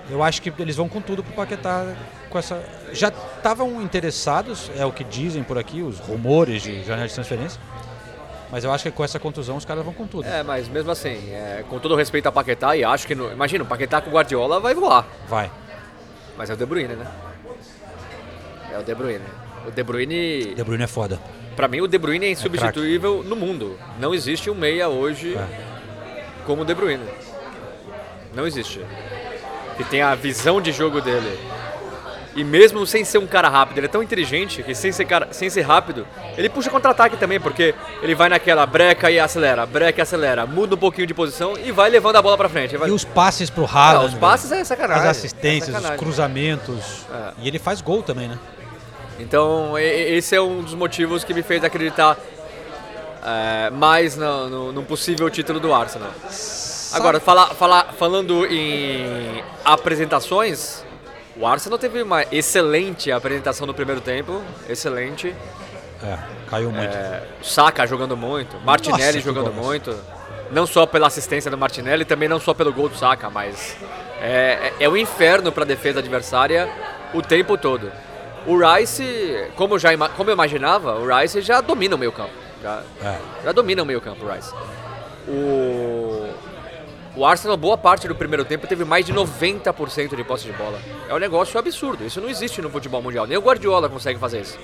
eu acho que eles vão com tudo pro Paquetá com essa. Já estavam interessados, é o que dizem por aqui, os rumores de jornais de transferência. Mas eu acho que com essa contusão os caras vão com tudo. É, mas mesmo assim, é, com todo respeito a Paquetá, e acho que. No, imagina, o Paquetá com o Guardiola vai voar. Vai. Mas é o De Bruyne, né? É o De Bruyne. O De Bruyne. De Bruyne é foda. Pra mim, o De Bruyne é insubstituível no mundo. Não existe um meia hoje É. como o De Bruyne. Não existe. Que tem a visão de jogo dele. E mesmo sem ser um cara rápido, ele é tão inteligente que sem ser, cara, sem ser rápido, ele puxa contra-ataque também, porque ele vai naquela breca e acelera, breca e acelera, muda um pouquinho de posição e vai levando a bola pra frente. Vai- E os passes pro Ah, Haaland. os passes é sacanagem. As assistências, é os sacanagem. cruzamentos. É. E ele faz gol também, né? Então, esse é um dos motivos que me fez acreditar é, mais no, no- no possível título do Arsenal. Agora, falar, falar, falando em apresentações, o Arsenal teve uma excelente apresentação no primeiro tempo, excelente. É, caiu muito. É, Saka jogando muito, Martinelli Nossa, jogando muito. Não só pela assistência do Martinelli, também não só pelo gol do Saka, mas é, é, é um inferno para a defesa adversária o tempo todo. O Rice, como eu, já, como eu imaginava, o Rice já domina o meio campo. Já, É. já domina o meio campo, o Rice. O, o Arsenal, boa parte do primeiro tempo, teve mais de 90% de posse de bola. É um negócio absurdo. Isso não existe no futebol mundial. Nem o Guardiola consegue fazer isso.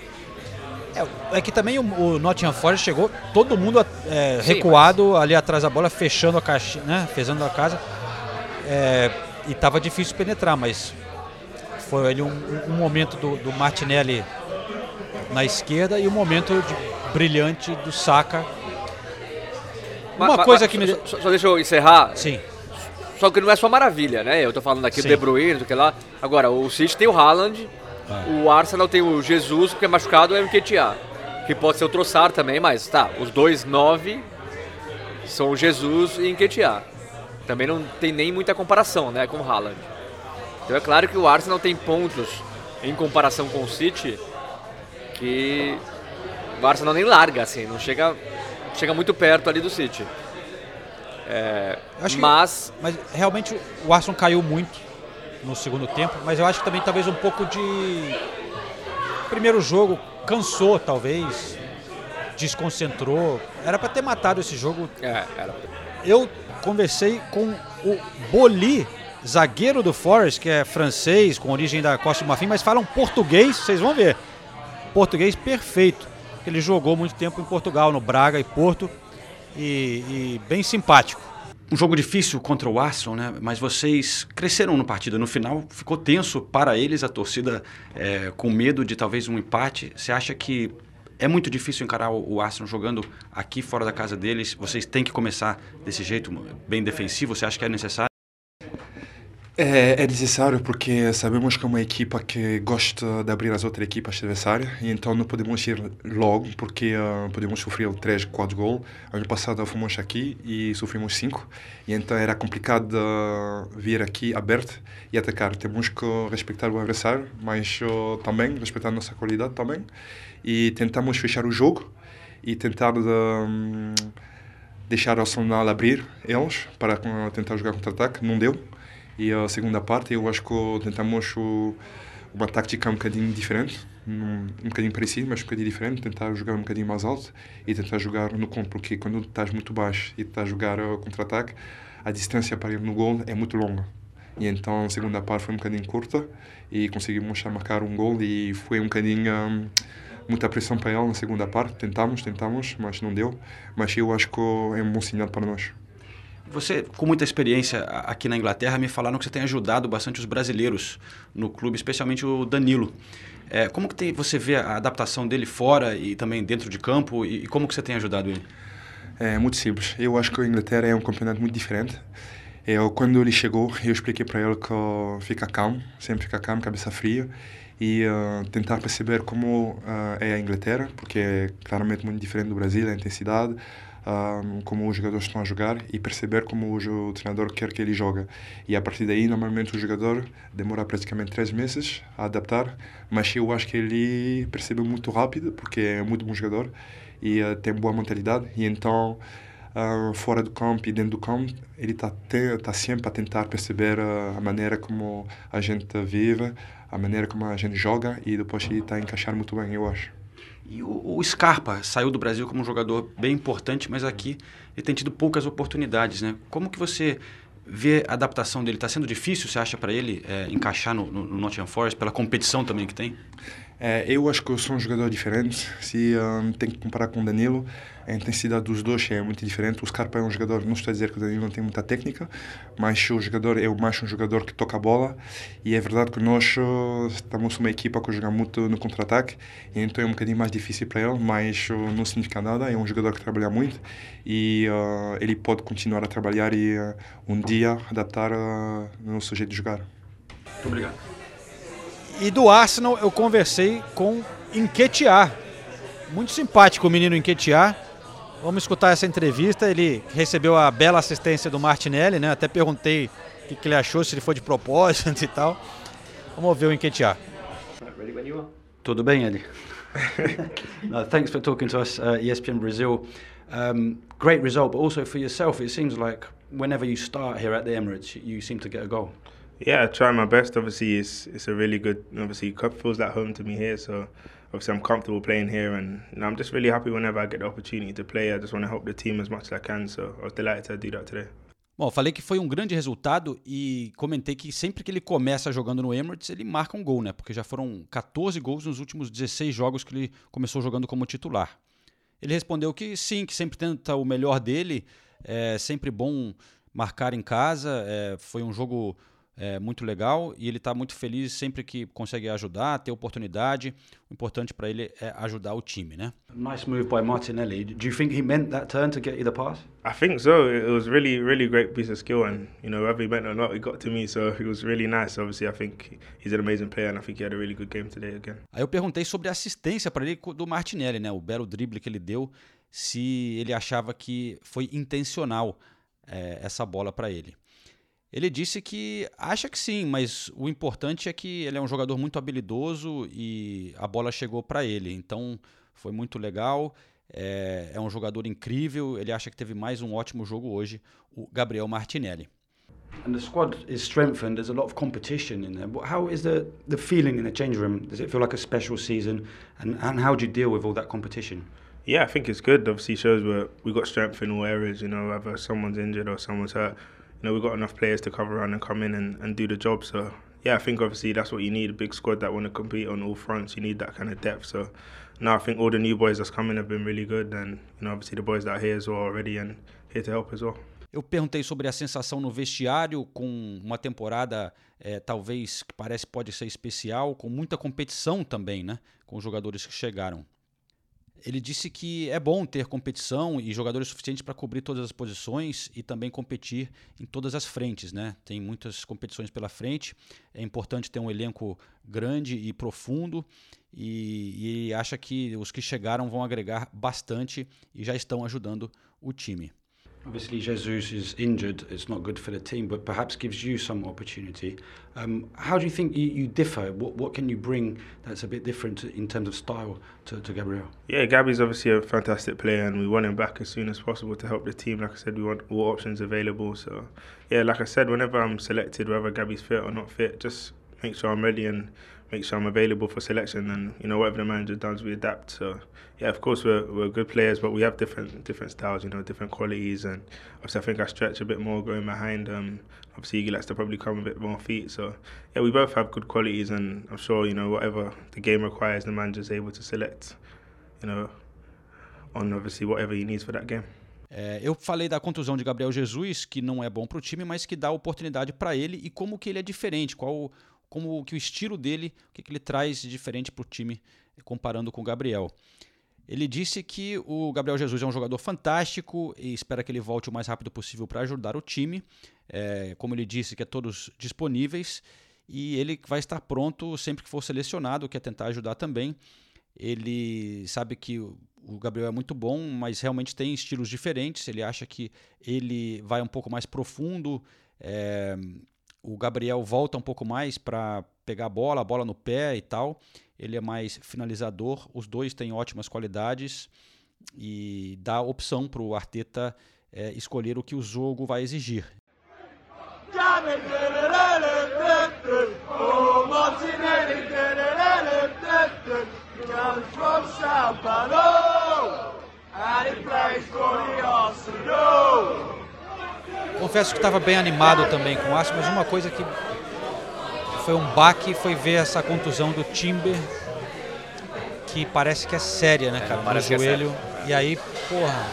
É, é que também o, o Nottingham Forest chegou, todo mundo é, Sim, recuado ali atrás da bola, fechando a caixa, né? Fechando a casa. É, e tava difícil penetrar, mas foi ali um, um momento do, do Martinelli na esquerda e um momento de brilhante do Saka. Ma- Uma ma- coisa ma- que me. Só, só deixa eu encerrar. Sim, Só que não é só maravilha, né? Eu tô falando aqui Sim. do De Bruyne, do que lá. Agora, o City tem o Haaland, É. o Arsenal tem o Jesus, porque é machucado, é o Nketiah. Que pode ser o Trossard também, mas tá, os dois nove são o Jesus e Nketiah. Também não tem nem muita comparação, né, com o Haaland. Então é claro que o Arsenal tem pontos em comparação com o City que o Arsenal nem larga, assim, não chega, chega muito perto ali do City. É, Acho que- mas mas realmente o Arsenal caiu muito no segundo tempo, mas eu acho que também talvez um pouco de primeiro jogo cansou, talvez, desconcentrou. Era para ter matado esse jogo. É, era. Eu conversei com o Boli, zagueiro do Forest, que é francês, com origem da Costa do Marfim, mas falam português, vocês vão ver. Português perfeito. Ele jogou muito tempo em Portugal, no Braga e Porto, e, e bem simpático. Um jogo difícil contra o Arsenal, né? Mas vocês cresceram no partido. No final ficou tenso para eles, a torcida é, com medo de talvez um empate. Você acha que é muito difícil encarar o Arsenal jogando aqui fora da casa deles? Vocês têm que começar desse jeito, bem defensivo? Você acha que é necessário? É, é, necessário porque sabemos que é uma equipa que gosta de abrir as outras equipas adversárias e então não podemos ir logo porque uh, podemos sofrer 3, 4 gols. Ano passado fomos aqui e sofremos 5 e então era complicado vir aqui aberto e atacar. Temos que respeitar o adversário, mas uh, também respeitar a nossa qualidade também e tentamos fechar o jogo e tentar uh, deixar o Arsenal abrir eles para tentar jogar contra-ataque. Não deu e a segunda parte, eu acho que tentamos uma tática um bocadinho diferente, um, um bocadinho parecido, mas um bocadinho diferente, tentar jogar um bocadinho mais alto e tentar jogar no conto, porque quando estás muito baixo e estás a jogar contra-ataque, a distância para ir no gol é muito longa. E então a segunda parte foi um bocadinho curta e conseguimos marcar um gol e foi um bocadinho um, muita pressão para ele na segunda parte. Tentamos, tentamos, mas não deu. Mas eu acho que é um bom sinal para nós. Você, com muita experiência aqui na Inglaterra, me falaram que você tem ajudado bastante os brasileiros no clube, especialmente o Danilo. É, como que tem, você vê a adaptação dele fora e também dentro de campo e, e como que você tem ajudado ele? É muito simples. Eu acho que a Inglaterra é um campeonato muito diferente. Eu, quando ele chegou, eu expliquei para ele que fica calmo, sempre fica calmo, cabeça fria e uh, tentar perceber como uh, é a Inglaterra, porque é claramente muito diferente do Brasil, a intensidade, como os jogadores estão a jogar e perceber como o, o treinador quer que ele jogue. E a partir daí, normalmente o jogador demora praticamente três meses a adaptar, mas eu acho que ele percebe muito rápido, porque é muito bom jogador e uh, tem boa mentalidade. E então, uh, fora do campo e dentro do campo, ele está tá sempre a tentar perceber uh, a maneira como a gente vive, a maneira como a gente joga e depois ele está a encaixar muito bem, eu acho. E o, o, Scarpa saiu do Brasil como um jogador bem importante, mas aqui ele tem tido poucas oportunidades, né? Como que você vê a adaptação dele? Está sendo difícil, você acha, para ele é, encaixar no, no, Nottingham Forest, pela competição também que tem? É, eu acho que eu sou um jogador diferente. Se um, tem que comparar com o Danilo, a intensidade dos dois é muito diferente. O Scarpa é um jogador, não estou a dizer que o Danilo não tem muita técnica, mas o jogador é mais um jogador que toca a bola. E é verdade que nós uh, estamos uma equipa que joga muito no contra-ataque, então é um bocadinho mais difícil para ele, mas uh, não significa nada. É um jogador que trabalha muito e uh, ele pode continuar a trabalhar e uh, um dia adaptar uh, o nosso jeito de jogar. Muito obrigado. E do Arsenal eu conversei com Enquetear. Muito simpático o menino Enquetear. Vamos escutar essa entrevista. Ele recebeu a bela assistência do Martinelli, né? Até perguntei o que, que ele achou, se ele foi de propósito e tal. Vamos ver o Enquetear. Tudo bem, Eddie? no, thanks for talking to us, uh, ESPN Brazil. Um, great result, but also for yourself, it seems like whenever you start here at the Emirates, you seem to get a goal. Yeah, I try my best. Obviously, it's it's a really good. Obviously, cup feels like home to me here. So obviously, I'm comfortable playing here, and you know, I'm just really happy whenever I get the opportunity to play. I just want to help the team as much as I can. So I was delighted to do that today. Bom, falei que foi um grande resultado e comentei que sempre que ele começa jogando no Emirates, ele marca um gol, né? Porque já foram 14 gols nos últimos 16 jogos que ele começou jogando como titular. Ele respondeu que sim, que sempre tenta o melhor dele, é sempre bom marcar em casa. É, foi um jogo é muito legal e ele está muito feliz sempre que consegue ajudar, ter oportunidade. O importante para ele é ajudar o time, né? Nice move by Martinelli. Do you think he meant that turn to get you the pass? I think so. It was really, really great piece of skill, and you know, whether he meant or not, it got to me. So it was really nice. Obviously, I think he's an amazing player, and I think he had a really good game today again. Aí eu perguntei sobre a assistência para ele do Martinelli, né? O belo drible que ele deu, se ele achava que foi intencional é, essa bola para ele. Ele disse que acha que sim, mas o importante é que ele é um jogador muito habilidoso e a bola chegou para ele. Então foi muito legal. É, é, um jogador incrível. Ele acha que teve mais um ótimo jogo hoje, o Gabriel Martinelli. And the squad is strengthened. There's a lot of competition in there. But how is the the feeling in the change room? Does it feel like a special season? And and how do you deal with all that competition? Yeah, I think it's good. Obviously, shows where we got strength in all areas. You know, whether someone's injured or someone's hurt, you know, we've got enough players to cover around and come in and, and do the job. So yeah, I think obviously that's what you need a big squad that want to compete on all fronts. You need that kind of depth. So now I think all the new boys that's coming have been really good, and you know, obviously the boys that are here as well already and here to help as well. Eu perguntei sobre a sensação no vestiário com uma temporada é, talvez que parece pode ser especial, com muita competição também, né? Com os jogadores que chegaram. Ele disse que é bom ter competição e jogadores suficientes para cobrir todas as posições e também competir em todas as frentes, né? Tem muitas competições pela frente. É importante ter um elenco grande e profundo e, e acha que os que chegaram vão agregar bastante e já estão ajudando o time. Obviously, Jesus is injured. It's not good for the team, but perhaps gives you some opportunity. Um, how do you think you, you, differ? What, what can you bring that's a bit different to, in terms of style to, to Gabriel? Yeah, Gabby's obviously a fantastic player, and we want him back as soon as possible to help the team. Like I said, we want all options available. So, yeah, like I said, whenever I'm selected, whether Gabby's fit or not fit, just make sure I'm ready and make sure I'm available for selection. And you know, whatever the manager does, we adapt. So, yeah, of course we're, we're good players, but we have different different styles, you know, different qualities. And obviously, I think I stretch a bit more going behind. Um, obviously, he likes to probably come a bit more feet. So, yeah, we both have good qualities, and I'm sure you know whatever the game requires, the manager's able to select, you know, on obviously whatever he needs for that game. É, eu falei da contusão de Gabriel Jesus, que não é bom para o time, mas que dá oportunidade para ele e como que ele é diferente, qual como que o estilo dele, o que, que ele traz de diferente para o time comparando com o Gabriel. Ele disse que o Gabriel Jesus é um jogador fantástico e espera que ele volte o mais rápido possível para ajudar o time. É, como ele disse, que é todos disponíveis e ele vai estar pronto sempre que for selecionado, quer tentar ajudar também. Ele sabe que o Gabriel é muito bom, mas realmente tem estilos diferentes. Ele acha que ele vai um pouco mais profundo. É, o Gabriel volta um pouco mais para pegar a bola, a bola no pé e tal. Ele é mais finalizador. Os dois têm ótimas qualidades e dá opção para o Arteta é, escolher o que o jogo vai exigir. Confesso que estava bem animado também com o Aço, mas uma coisa que foi um baque foi ver essa contusão do Timber, que parece que é séria, né, cara? É, no joelho. É e aí, porra,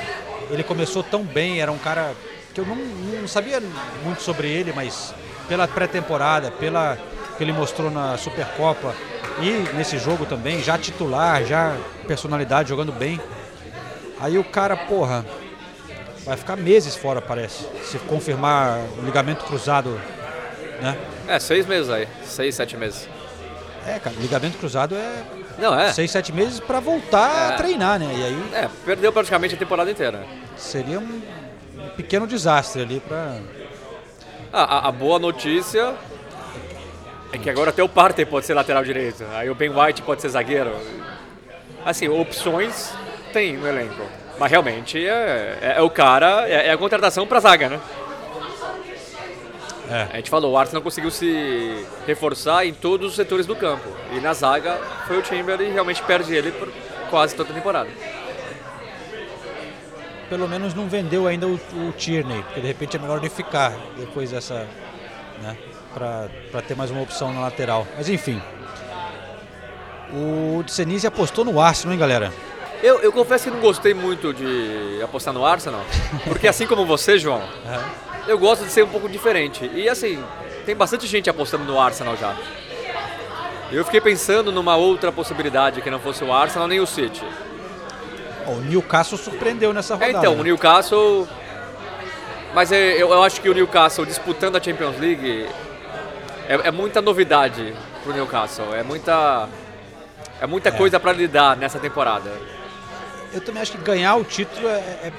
ele começou tão bem, era um cara que eu não, não sabia muito sobre ele, mas pela pré-temporada, pela que ele mostrou na Supercopa e nesse jogo também, já titular, já personalidade, jogando bem. Aí o cara, porra, vai ficar meses fora, parece. Se confirmar o ligamento cruzado, né? É, seis meses aí. Seis, sete meses. É, cara, ligamento cruzado é. Não, é. Seis, sete meses para voltar É. a treinar, né? E aí É, perdeu praticamente a temporada inteira. seria um, um pequeno desastre ali para. Ah, a, a boa notícia é que agora até o Partey pode ser lateral direito. Aí o Ben White pode ser zagueiro. Assim, opções tem no elenco. Mas realmente é, é, é o cara, é, é a contratação pra zaga, né? É. A gente falou, o Arsenal conseguiu se reforçar em todos os setores do campo. E na zaga foi o Timber e realmente perde ele por quase toda a temporada. Pelo menos não vendeu ainda o, o Tierney, porque de repente é melhor ele ficar depois dessa. né? Para ter mais uma opção na lateral. Mas enfim. O Senise apostou no Arsenal, hein, galera? Eu, eu confesso que não gostei muito de apostar no Arsenal, porque assim como você, João, eu gosto de ser um pouco diferente. E assim, tem bastante gente apostando no Arsenal já. Eu fiquei pensando numa outra possibilidade que não fosse o Arsenal nem o City. O Newcastle surpreendeu nessa É, rodada. então, o Newcastle. Mas é, eu, eu acho que o Newcastle disputando a Champions League é, é muita novidade pro Newcastle. É muita. É muita coisa pra lidar nessa temporada. Eu também acho que ganhar o título é, é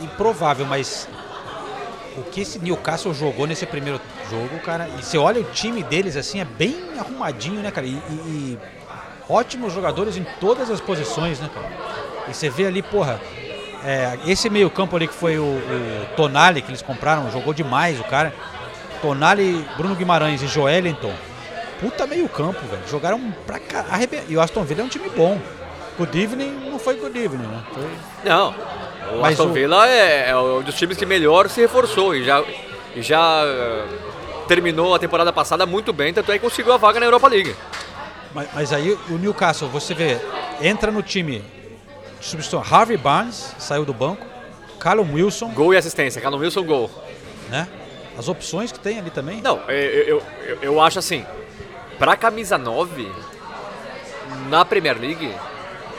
improvável, mas o que esse Newcastle jogou nesse primeiro jogo, cara, e você olha o time deles assim, é bem arrumadinho, né, cara? E, e- e ótimos jogadores em todas as posições, né, cara? E você vê ali, porra, é, esse meio-campo ali que foi o, o Tonali que eles compraram, jogou demais o cara. Tonali, Bruno Guimarães e Joelinton. Puta meio campo, velho. Jogaram pra cá. E o Aston Villa é um time bom. Good evening não foi good evening, né? Foi... Não. O Mas Aston o- Villa é, é um dos times que melhor se reforçou e já, e já eh, terminou a temporada passada muito bem, tanto é que conseguiu a vaga na Europa League. Mas, mas aí o Newcastle, você vê, entra no time de substituição. Harvey Barnes saiu do banco. Callum Wilson, Gol e assistência, Callum Wilson, gol. né? As opções que tem ali também. Não, eu, eu, eu, eu acho assim, pra camisa 9, na Premier League,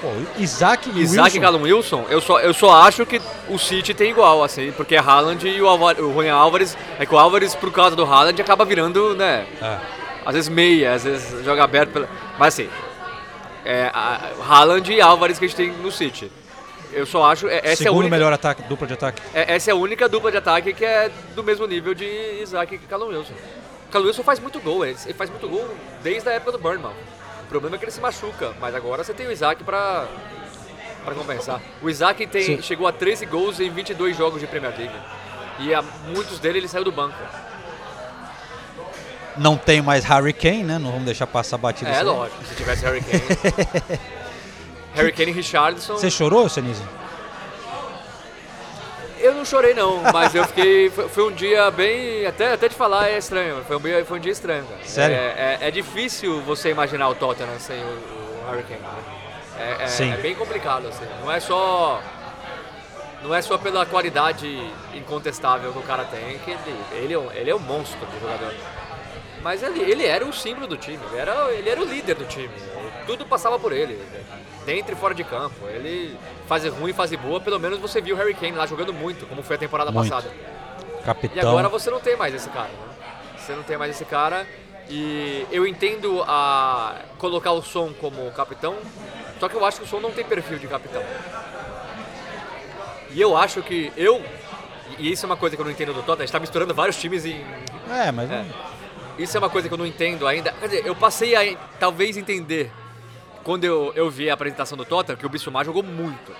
Pô, Isaac e Isaac Wilson. Callum Wilson, eu só, eu só acho que o City tem igual, assim, porque é Haaland e o, Alva- o Julian Álvares, é que o Álvares, por causa do Haaland, acaba virando, né, É. às vezes meia, às vezes joga aberto, pela... mas assim, é a, Haaland e Álvares que a gente tem no City. Eu só acho, é- essa é a Segundo única, melhor ataque, dupla de ataque. é- essa é a única dupla de ataque que é do mesmo nível de Isaac e Callum Wilson. Callum Wilson faz muito gol, ele ele faz muito gol desde a época do Burnmouth. O problema é que ele se machuca, mas agora você tem o Isaac pra, pra compensar. O Isaac tem, Sim. chegou a 13 gols em 22 jogos de Premier League. E a, muitos dele ele saiu do banco. Não tem mais Harry Kane, né? Não vamos deixar passar batido É lógico, se tivesse Harry Kane. Harry Kane e Richardson. Você chorou, Senise? Eu não chorei não, mas eu fiquei. Foi, foi um dia bem. Até, até de falar é estranho. Foi um, dia- foi um dia estranho, cara. Sério? É, é- é difícil você imaginar o Tottenham sem o, o Harry Kane. né? É, é- Sim. é bem complicado, assim. Não é só. Não é só pela qualidade incontestável que o cara tem, que ele, ele, é um- ele é um monstro de jogador. Mas ele, ele era o símbolo do time, ele era, ele era o líder do time. Tudo passava por ele, dentro e fora de campo. Ele, fase ruim, fase boa, pelo menos você viu o Harry Kane lá jogando muito, como foi a temporada Muito. passada. E Capitão. agora você não tem mais esse cara, né? Você não tem mais esse cara. E eu entendo a colocar o som como capitão, só que eu acho que o som não tem perfil de capitão. E eu acho que eu. E isso é uma coisa que eu não entendo do Tottenham, a gente tá misturando vários times em. É, mas É. Isso é uma coisa que eu não entendo ainda. Quer dizer, eu passei a talvez entender quando eu, eu vi a apresentação do Tottenham que o Bissumar jogou muito.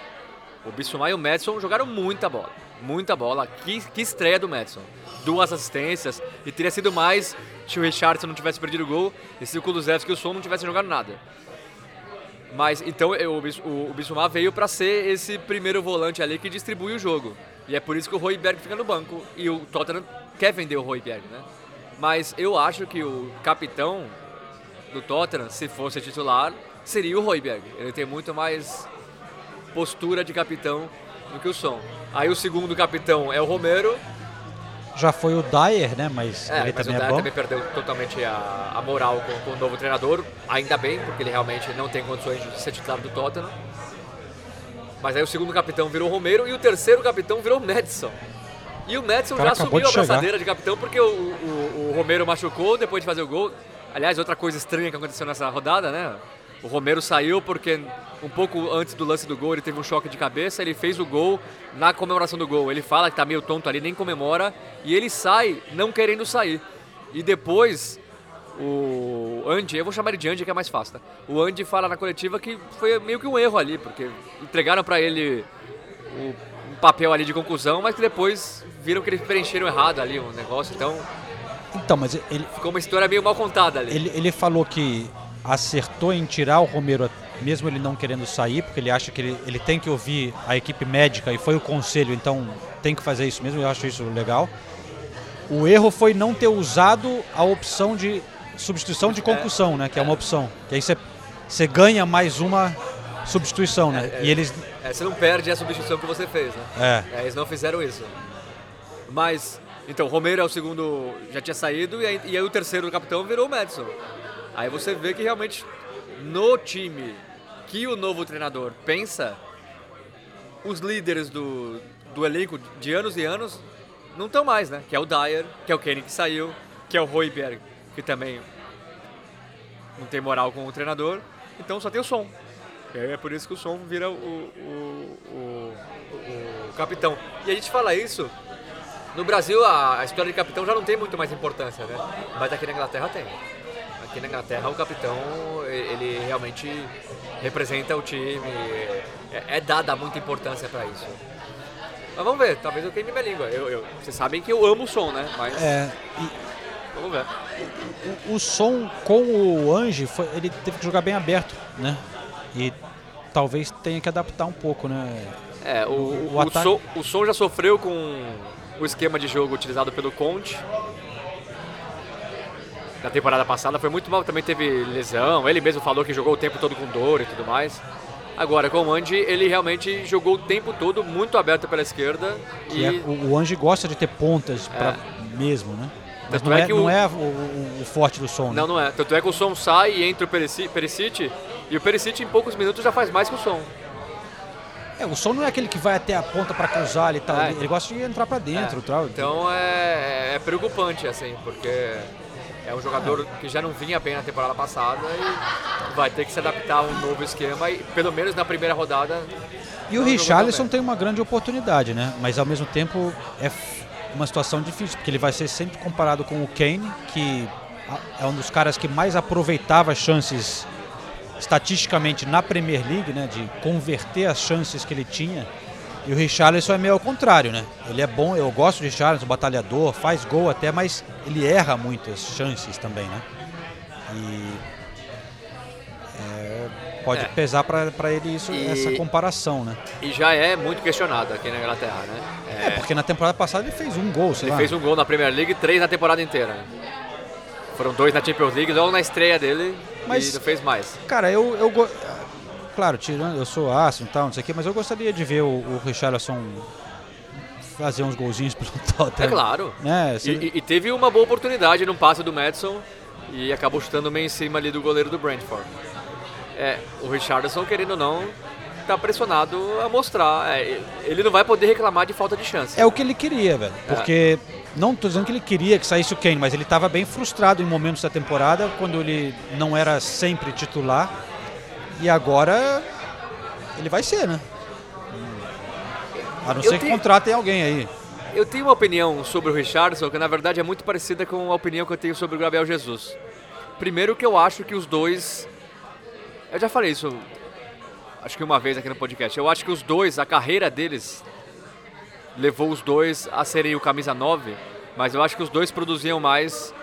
O Bissumar e o Madison jogaram muita bola. Muita bola. Que, que estreia do Madison. Duas assistências. E teria sido mais se o Richardson não tivesse perdido o gol e se o Kulusevski e o Son não tivessem jogado nada. Mas então eu- o, o Bissumar veio para ser esse primeiro volante ali que distribui o jogo. E é por isso que o Royberg fica no banco. E o Tottenham quer vender o Royberg, né? Mas eu acho que o capitão do Tottenham, se fosse titular, seria o Royberg. Ele tem muito mais postura de capitão do que o Som. Aí o segundo capitão é o Romero. já foi o Dyer, né? Mas É, ele mas também o é Dyer bom. também perdeu totalmente a, a moral com, com o novo treinador. Ainda bem, porque ele realmente não tem condições de ser titular do Tottenham. Mas aí o segundo capitão virou o Romero e o terceiro capitão virou o Madison. E o Madison O já assumiu a braçadeira de capitão porque o, o- o Romero machucou depois de fazer o gol. Aliás, outra coisa estranha que aconteceu nessa rodada, né? O Romero saiu porque um pouco antes do lance do gol ele teve um choque de cabeça, ele fez o gol na comemoração do gol. Ele fala que tá meio tonto ali, nem comemora, e ele sai não querendo sair. E depois o Andy, eu vou chamar ele de Andy que é mais fácil, tá? O Andy fala na coletiva que foi meio que um erro ali, porque entregaram pra ele o, um papel ali de conclusão, mas que depois viram que eles preencheram errado ali o negócio, então Então, mas ele, ficou uma história meio mal contada ali. ele, ele falou que acertou em tirar o Romero, mesmo ele não querendo sair, porque ele acha que ele, ele tem que ouvir a equipe médica e foi o conselho, então tem que fazer isso mesmo, eu acho isso legal. O erro foi não ter usado a opção de substituição de concussão, né? Que é uma opção. Que aí você, ganha mais uma substituição, né? É, é. E eles. É, você não perde a substituição que você fez, né? É. eles não fizeram isso. Mas, então, Romero é o segundo, já tinha saído, e aí, e aí o terceiro capitão virou o Madison. Aí você vê que realmente no time que o novo treinador pensa, os líderes do, do elenco de anos e anos não estão mais, né? Que é o Dyer, que é o Kenny que saiu, que é o Royberg, que também não tem moral com o treinador. Então só tem o som. É por isso que o som vira o, o, o, o capitão. E a gente fala isso. No Brasil a, a história de capitão já não tem muito mais importância, né? Mas aqui na Inglaterra tem. Aqui na Inglaterra o capitão ele realmente representa o time. É, é dada muita importância para isso. Mas vamos ver, talvez eu queime minha língua. Eu, eu- vocês sabem que eu amo o som, né? Mas É, e vamos ver. o, o som com o Ange, foi, ele teve que jogar bem aberto, né? E talvez tenha que adaptar um pouco, né? É, o, O o, o, ataque- som, o som já sofreu com o esquema de jogo utilizado pelo Conte. Na temporada passada foi muito mal, também teve lesão. Ele mesmo falou que jogou o tempo todo com dor e tudo mais. Agora, com o Andy, ele realmente jogou o tempo todo muito aberto pela esquerda. Que E é- o, o Ange gosta de ter pontas pra, mesmo, né? Mas Tanto não é é, que não o- é o, o- forte do som. né? Não, não é. Tanto é que o som sai e entra o Perisic. E o Perisic, em poucos minutos, já faz mais que o som. É, o som não é aquele que vai até a ponta pra cruzar ali e tal. É. Ele, gosta de entrar pra dentro É. tal. Então é, é preocupante, assim, porque é um jogador que já não vinha bem na temporada passada e vai ter que se adaptar a um novo esquema e pelo menos na primeira rodada. E o Richarlison tem uma grande oportunidade, né? Mas ao mesmo tempo é uma situação difícil, porque ele vai ser sempre comparado com o Kane, que é um dos caras que mais aproveitava chances estatisticamente na Premier League, né? De converter as chances que ele tinha. E o Richarlison é meio ao contrário, né? Ele é bom, eu gosto do Richarlison, batalhador, faz gol até, mas ele erra muitas chances também, né? E é, pode É. pesar pra pra ele isso, E- essa comparação, né? E já é muito questionado aqui na Inglaterra, né? É, porque na temporada passada ele fez um gol, sei Ele lá. fez um gol na Premier League e três na temporada inteira. Foram dois na Champions League, logo na estreia dele Mas- e não fez mais. Cara, eu, eu claro, tirando, eu sou Arsenal e tal, não sei o quê, mas eu gostaria de ver o, o Richarlison fazer uns golzinhos pelo Tottenham. É claro. Né? E, e- e teve uma boa oportunidade num passe do Madison e acabou chutando meio em cima ali do goleiro do Brentford. É, o Richardson, querendo ou não, tá pressionado a mostrar. É, ele não vai poder reclamar de falta de chance. É o que ele queria, velho. É. Porque não tô dizendo que ele queria que saísse o Kane, mas ele estava bem frustrado em momentos da temporada, quando ele não era sempre titular. E agora ele vai ser, né? A não Eu ser que tenho- contratem alguém aí. Eu tenho uma opinião sobre o Richardson que na verdade é muito parecida com a opinião que eu tenho sobre o Gabriel Jesus. Primeiro que eu acho que os dois. Eu já falei isso acho que uma vez aqui no podcast. Eu acho que os dois, a carreira deles levou os dois a serem o camisa 9, mas eu acho que os dois produziam mais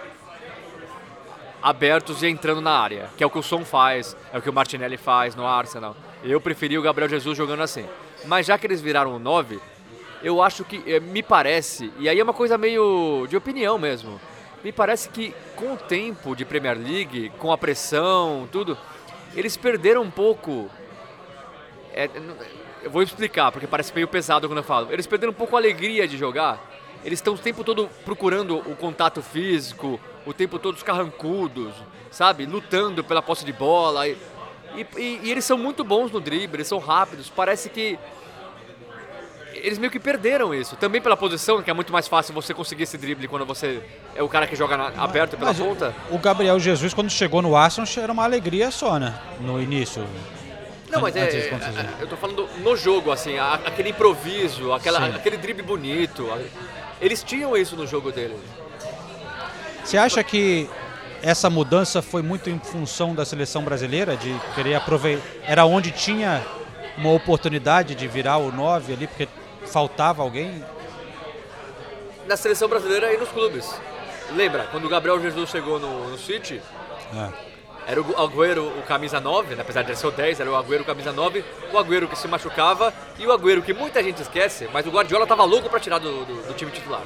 abertos e entrando na área, que é o que o Son faz, é o que o Martinelli faz no Arsenal. Eu preferi o Gabriel Jesus jogando assim. Mas já que eles viraram o 9, eu acho que, eh, me parece, e aí é uma coisa meio de opinião mesmo, me parece que com o tempo de Premier League, com a pressão, tudo, eles perderam um pouco. é, eu vou explicar, porque parece meio pesado quando eu falo. Eles perderam um pouco a alegria de jogar. Eles estão o tempo todo procurando o contato físico, o tempo todo os carrancudos, sabe? Lutando pela posse de bola. E, e- e- eles são muito bons no drible, eles são rápidos. Parece que eles meio que perderam isso. Também pela posição, que é muito mais fácil você conseguir esse drible quando você é o cara que joga na- aberto pela Mas o- ponta. O Gabriel Jesus, quando chegou no Arsenal, era uma alegria só, né? No início. Não, mas é, Antes é, eu tô falando no jogo, assim, aquele improviso, aquela, Sim. aquele drible bonito. Eles tinham isso no jogo deles. Você acha que essa mudança foi muito em função da seleção brasileira, de querer aproveitar. Era onde tinha uma oportunidade de virar o 9 ali, porque faltava alguém? Na seleção brasileira e nos clubes. Lembra, quando o Gabriel Jesus chegou no, no City, É. era o Agüero o camisa 9, né? apesar de ser o 10, era o Agüero o camisa 9, o Agüero que se machucava e o Agüero que muita gente esquece, mas o Guardiola tava louco pra tirar do, do- do time titular.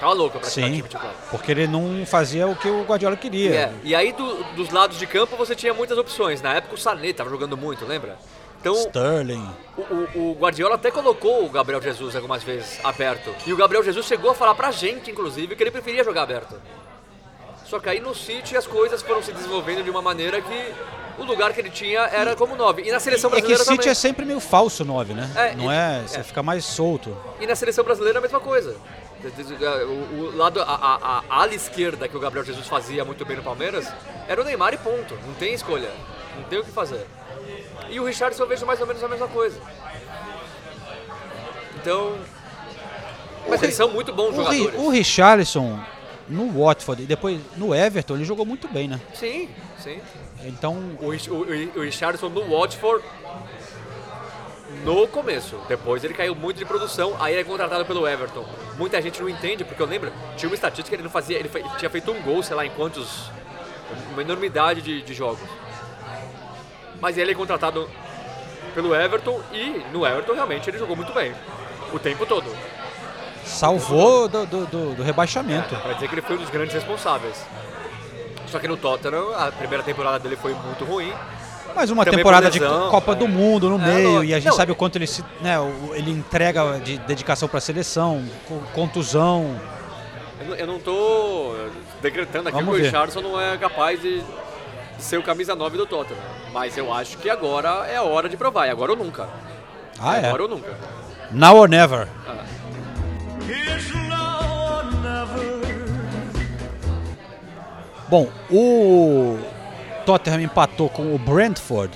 Tava louco pra tirar do time titular. porque ele não fazia o que o Guardiola queria. É, e aí do- dos lados de campo você tinha muitas opções. Na época o Sané tava jogando muito, lembra? Então Sterling. o, o- o Guardiola até colocou o Gabriel Jesus algumas vezes aberto. E o Gabriel Jesus chegou a falar pra gente, inclusive, que ele preferia jogar aberto. Só que aí no City as coisas foram se desenvolvendo de uma maneira que o lugar que ele tinha era como 9. E na seleção É que brasileira City também. é sempre meio falso 9, né? É, não e- é? Você é. fica mais solto. E na seleção brasileira a mesma coisa. O, o lado, a, a, a ala esquerda que o Gabriel Jesus fazia muito bem no Palmeiras era o Neymar e ponto. Não tem escolha. Não tem o que fazer. E o Richardson eu vejo mais ou menos a mesma coisa. Então. Mas eles são muito bons O, Ri, jogadores. o Richarlison, no Watford e depois no Everton, ele jogou muito bem, né? Sim, sim. Então, O, o, o, Richardson no Watford no começo. Depois ele caiu muito de produção, aí ele é contratado pelo Everton. Muita gente não entende, porque eu lembro, tinha uma estatística que ele não fazia, ele tinha feito um gol, sei lá, em quantos. Uma enormidade de, de jogos. Mas ele é contratado pelo Everton e no Everton realmente ele jogou muito bem. O tempo todo. Salvou do, do, do- do rebaixamento. Pra dizer que ele foi um dos grandes responsáveis. Só que no Tottenham, a primeira temporada dele foi muito ruim. Mas uma Também temporada por de lesão, Copa do Mundo no É, meio, lógico. e a gente Não, sabe o quanto ele se, né, ele entrega de dedicação para a seleção, co- contusão. Eu não- Eu não tô decretando aqui Vamos que o. Richardson não é capaz de ser o camisa 9 do Tottenham. Mas eu acho que agora é a hora de provar. É agora ou nunca. Ah, é. Agora ou nunca. Now or never. Bom, o Tottenham empatou com o Brentford.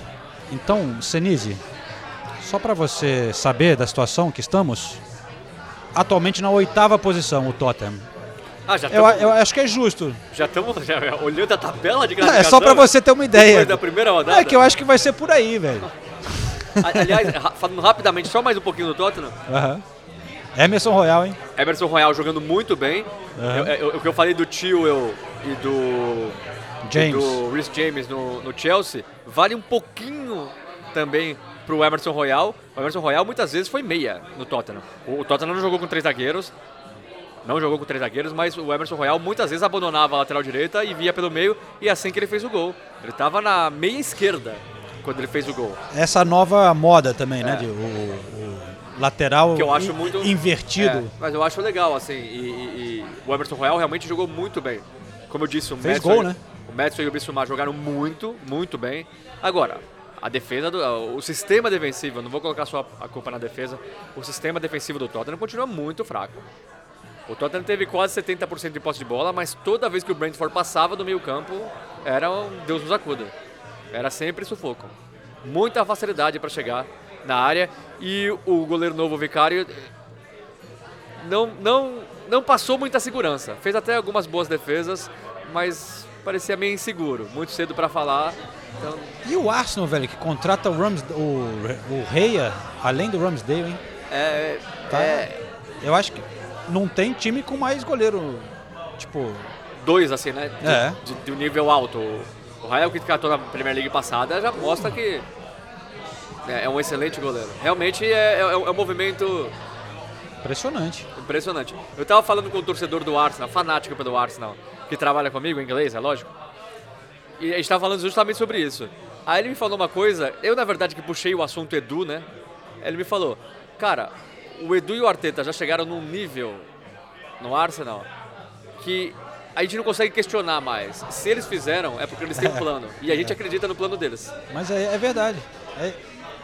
Então, Senise, só para você saber da situação que estamos, atualmente na oitava posição o Tottenham. Ah, já Eu, estamos eu acho que é justo. já tamo- já- olhando a tabela de É classificação. só para você ter uma ideia. Da primeira rodada. É que eu acho que vai ser por aí, velho. Aliás, falando rapidamente, só mais um pouquinho do Tottenham. Aham. Emerson Royal, hein? Emerson Royal jogando muito bem. Eu- eu- O que eu falei do Tio e do James. e do Rhys James no, no Chelsea vale um pouquinho também pro Emerson Royal. O Emerson Royal muitas vezes foi meia no Tottenham. O, o Tottenham não jogou com três zagueiros, não jogou com três zagueiros, mas o Emerson Royal muitas vezes abandonava a lateral direita e via pelo meio e é assim que ele fez o gol. Ele estava na meia esquerda quando ele fez o gol. Essa nova moda também, né? É. De, o, o lateral Que eu acho in- muito invertido. É, mas eu acho legal, assim. E, e- e o Emerson Royal realmente jogou muito bem. Como eu disse, o Fez Madison, gol, né? O Madison e o Bissouma jogaram muito, muito bem. Agora, a defesa, do, o sistema defensivo, não vou colocar só a culpa na defesa, o sistema defensivo do Tottenham continua muito fraco. O Tottenham teve quase 70% de posse de bola, mas toda vez que o Brentford passava do meio campo, era um Deus nos acuda. Era sempre sufoco. Muita facilidade para chegar na área e o goleiro novo Vicário não, não, não passou muita segurança. Fez até algumas boas defesas, mas parecia meio inseguro. Muito cedo para falar. Então, E o Arsenal, velho, que contrata o, Rams, o, o Reia, além do Ramsdale, hein? é, Tá. é Eu acho que não tem time com mais goleiro, tipo... dois, assim, né? De, É. de, de um nível alto. O Rael que catou na Premier League passada já mostra que é, é um excelente goleiro. Realmente é, é, é um movimento Impressionante. Impressionante. Eu tava falando com o torcedor do Arsenal, fanático pelo Arsenal, que trabalha comigo em inglês, é lógico. E a gente tava falando justamente sobre isso. Aí ele me falou uma coisa, eu na verdade que puxei o assunto Edu, né? Ele me falou, cara, o Edu e o Arteta já chegaram num nível no Arsenal que a gente não consegue questionar mais. Se eles fizeram, é porque eles têm um plano. E a gente acredita no plano deles. Mas é, é verdade. É,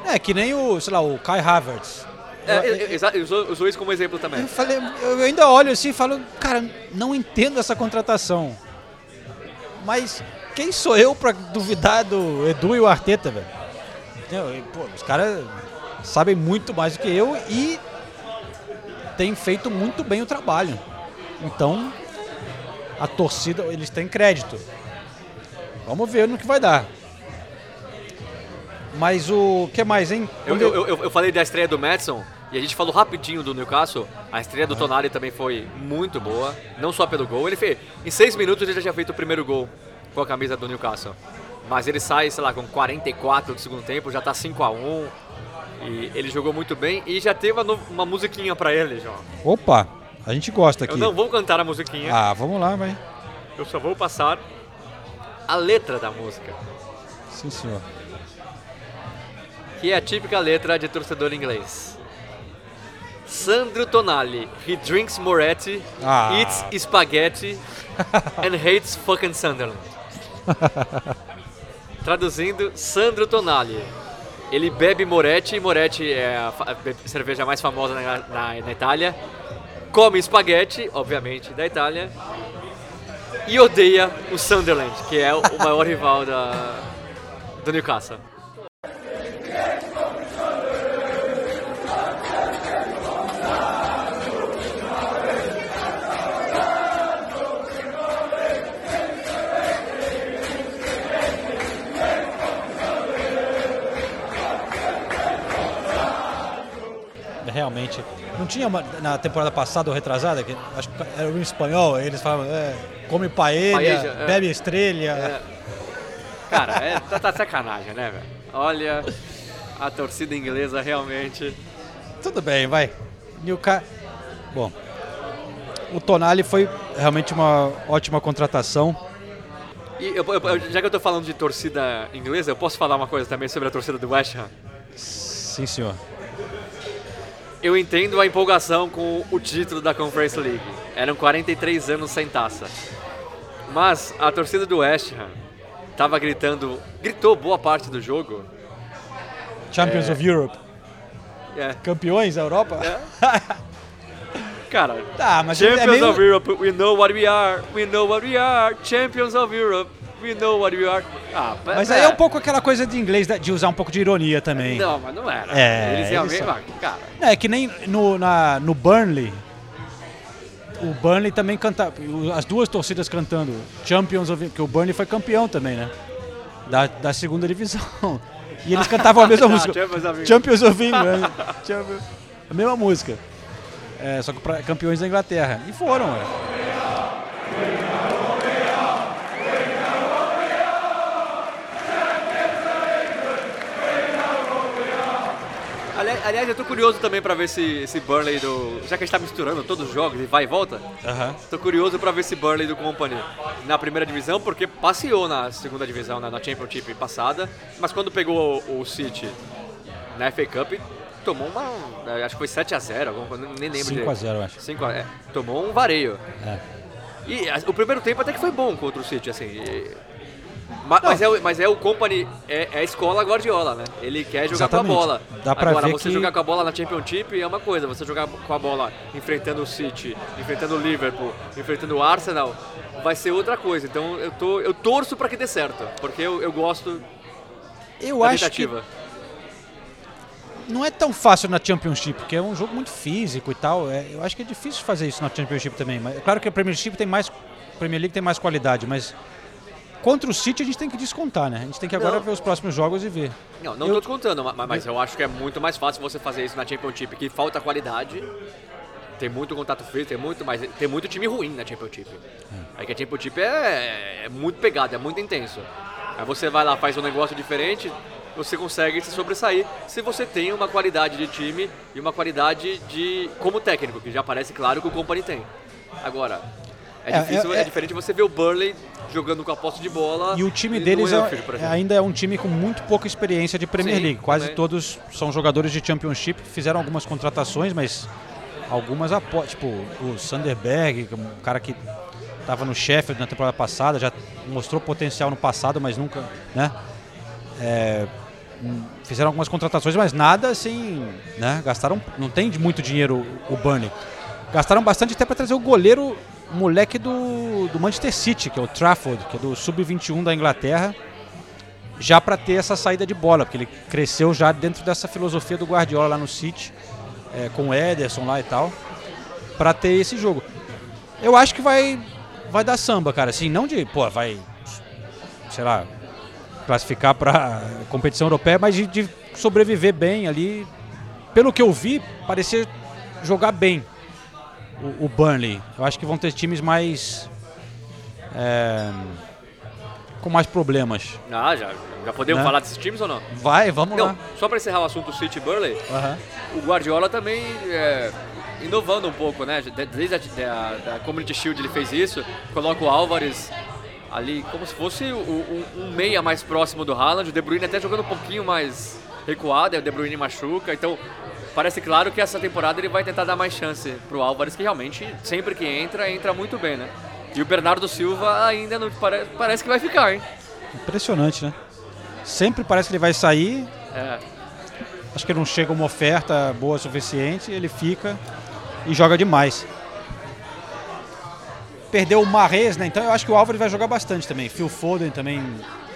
é que nem o, sei lá, o Kai Havertz. É, Eu- usou- usou isso como exemplo também. Eu falei, eu ainda olho assim e falo, cara, não entendo essa contratação. Mas quem sou eu pra duvidar do Edu e o Arteta, velho? Pô, os caras sabem muito mais do que eu e têm feito muito bem o trabalho. Então, a torcida, eles têm crédito. Vamos ver no que vai dar. Mas o que mais, hein? Eu, eu, eu, eu falei da estreia do Madison e a gente falou rapidinho do Newcastle. A estreia do Tonali também foi muito boa, não só pelo gol. Ele fez, em seis minutos ele já tinha feito o primeiro gol com a camisa do Newcastle. Mas ele sai, sei lá, com 44 do segundo tempo, já tá 5 a 1 E ele jogou muito bem e já teve uma, uma musiquinha pra ele, João. Opa, a gente gosta aqui. Eu não vou cantar a musiquinha, Ah, vamos lá, vai. eu só vou passar a letra da música. Sim, senhor. Que é a típica letra de torcedor inglês. Sandro Tonali, he drinks Moretti, Ah. eats spaghetti and hates fucking Sunderland. Traduzindo, Sandro Tonali. Ele bebe Moretti, Moretti é a cerveja mais famosa na, na- na Itália. Come espaguete, obviamente, da Itália. E odeia o Sunderland, que é o o maior rival da, do Newcastle. Não tinha uma- na temporada passada ou retrasada, que acho que era em espanhol, eles falavam, é, come paella, Paella, é. bebe estrela. É. Cara, é, tá, tá sacanagem, né, velho? Olha, a torcida inglesa realmente. Tudo bem, vai. Newcastle. Bom, o Tonali foi realmente uma ótima contratação. E eu- eu- já que eu tô falando de torcida inglesa, eu posso falar uma coisa também sobre a torcida do West Ham? Sim, senhor. Eu entendo a empolgação com o título da Conference League. Eram 43 anos sem taça. Mas a torcida do West Ham tava gritando, gritou boa parte do jogo. Champions É. of Europe. É. Campeões da Europa? Cara, Tá, mas é Champions meio- of Europe, we know what we are, we know what we are, Champions of Europe, we know what we are. Ah, Mas pe- aí é um pouco aquela coisa de inglês, né, de usar um pouco de ironia também. Não, mas não era. É, eles eles realmente. mas, Cara, É que nem no, na, no Burnley. O Burnley também canta. As duas torcidas cantando Champions of. Porque o Burnley foi campeão também, né? Da, da segunda divisão. E eles cantavam a mesma Ah, música. Champions of England. Champions of England. Champions- A mesma música. É, só que pra campeões da Inglaterra. E foram, é. Ali- aliás, eu tô curioso também pra ver esse, esse Burnley do. Já que a gente tá misturando todos os jogos e vai e volta, Aham. tô curioso pra ver esse Burnley do Company na primeira divisão, porque passeou na segunda divisão, na, na Championship passada, mas quando pegou o, o City na FA Cup, tomou uma. Acho que foi 7x0, alguma coisa, nem lembro 5 a 0, eu acho. 5 a, é, tomou um vareio. É. E a- o primeiro tempo até que foi bom contra o City, assim. e- ma- mas, é, o- mas é o Company, é, é a escola Guardiola, né? Ele quer jogar Exatamente. com a bola. Dá pra Agora, ver você que- jogar com a bola na Championship é uma coisa, você jogar com a bola enfrentando o City, enfrentando o Liverpool, enfrentando o Arsenal, vai ser outra coisa. Então eu, tô, eu torço pra que dê certo, porque eu, eu gosto Eu acho que tentativa. não é tão fácil na Championship, porque é um jogo muito físico e tal. É, eu acho que é difícil fazer isso na Championship também. Mas é claro que a Premiership tem mais, Premier League tem mais qualidade, mas contra o City a gente tem que descontar, né? A gente tem que agora Não. ver os próximos jogos e ver. Não, não Eu- tô descontando, ma- mas eu acho que é muito mais fácil você fazer isso na Championship, que falta qualidade. Tem muito contato físico, tem muito, mas tem muito time ruim na Championship. Aí que a Championship é, é muito pegada, é muito intenso. Aí você vai lá, faz um negócio diferente, você consegue se sobressair se você tem uma qualidade de time e uma qualidade de como técnico, que já parece claro que o Company tem. Agora, é, É, difícil, é- é, é- diferente você ver o Burnley jogando com a posse de bola. E o time deles é- ainda é um time com muito pouca experiência de Premier Sim, League. Quase também. todos são jogadores de Championship, fizeram algumas contratações, mas algumas apo- tipo o Sanderberg, é um cara que estava no Sheffield na temporada passada, já mostrou potencial no passado, mas nunca, né? É, hum, fizeram algumas contratações, mas nada assim, né? Gastaram, não tem muito dinheiro o Burnley. Gastaram bastante até para trazer o goleiro, moleque do, do Manchester City, que é o Trafford, que é do sub-21 da Inglaterra, já para ter essa saída de bola, porque ele cresceu já dentro dessa filosofia do Guardiola lá no City, é, com o Ederson lá e tal, para ter esse jogo. Eu acho que vai vai dar samba, cara, assim, não de, pô, vai sei lá, classificar para competição europeia, mas de, de sobreviver bem ali. Pelo que eu vi, parecia jogar bem o, o Burnley. Eu acho que vão ter times mais é, com mais problemas. Ah, já, já podemos Né? falar desses times ou não? Vai, vamos Não, lá. só para encerrar o assunto City Burley, o Guardiola também é, inovando um pouco, né? De- Desde a da, da Community Shield ele fez isso, coloca o Álvares ali como se fosse o- o- um meia mais próximo do Haaland, o De Bruyne até jogando um pouquinho mais recuado, o De Bruyne machuca, então parece claro que essa temporada ele vai tentar dar mais chance pro Álvares, que realmente sempre que entra, entra muito bem, né? E o Bernardo Silva ainda não pare- parece que vai ficar, hein? Impressionante, né? Sempre parece que ele vai sair, É. acho que não chega uma oferta boa o suficiente, ele fica e joga demais. Perdeu o Marrez, né? Então eu acho que o Álvares vai jogar bastante também. Phil Foden também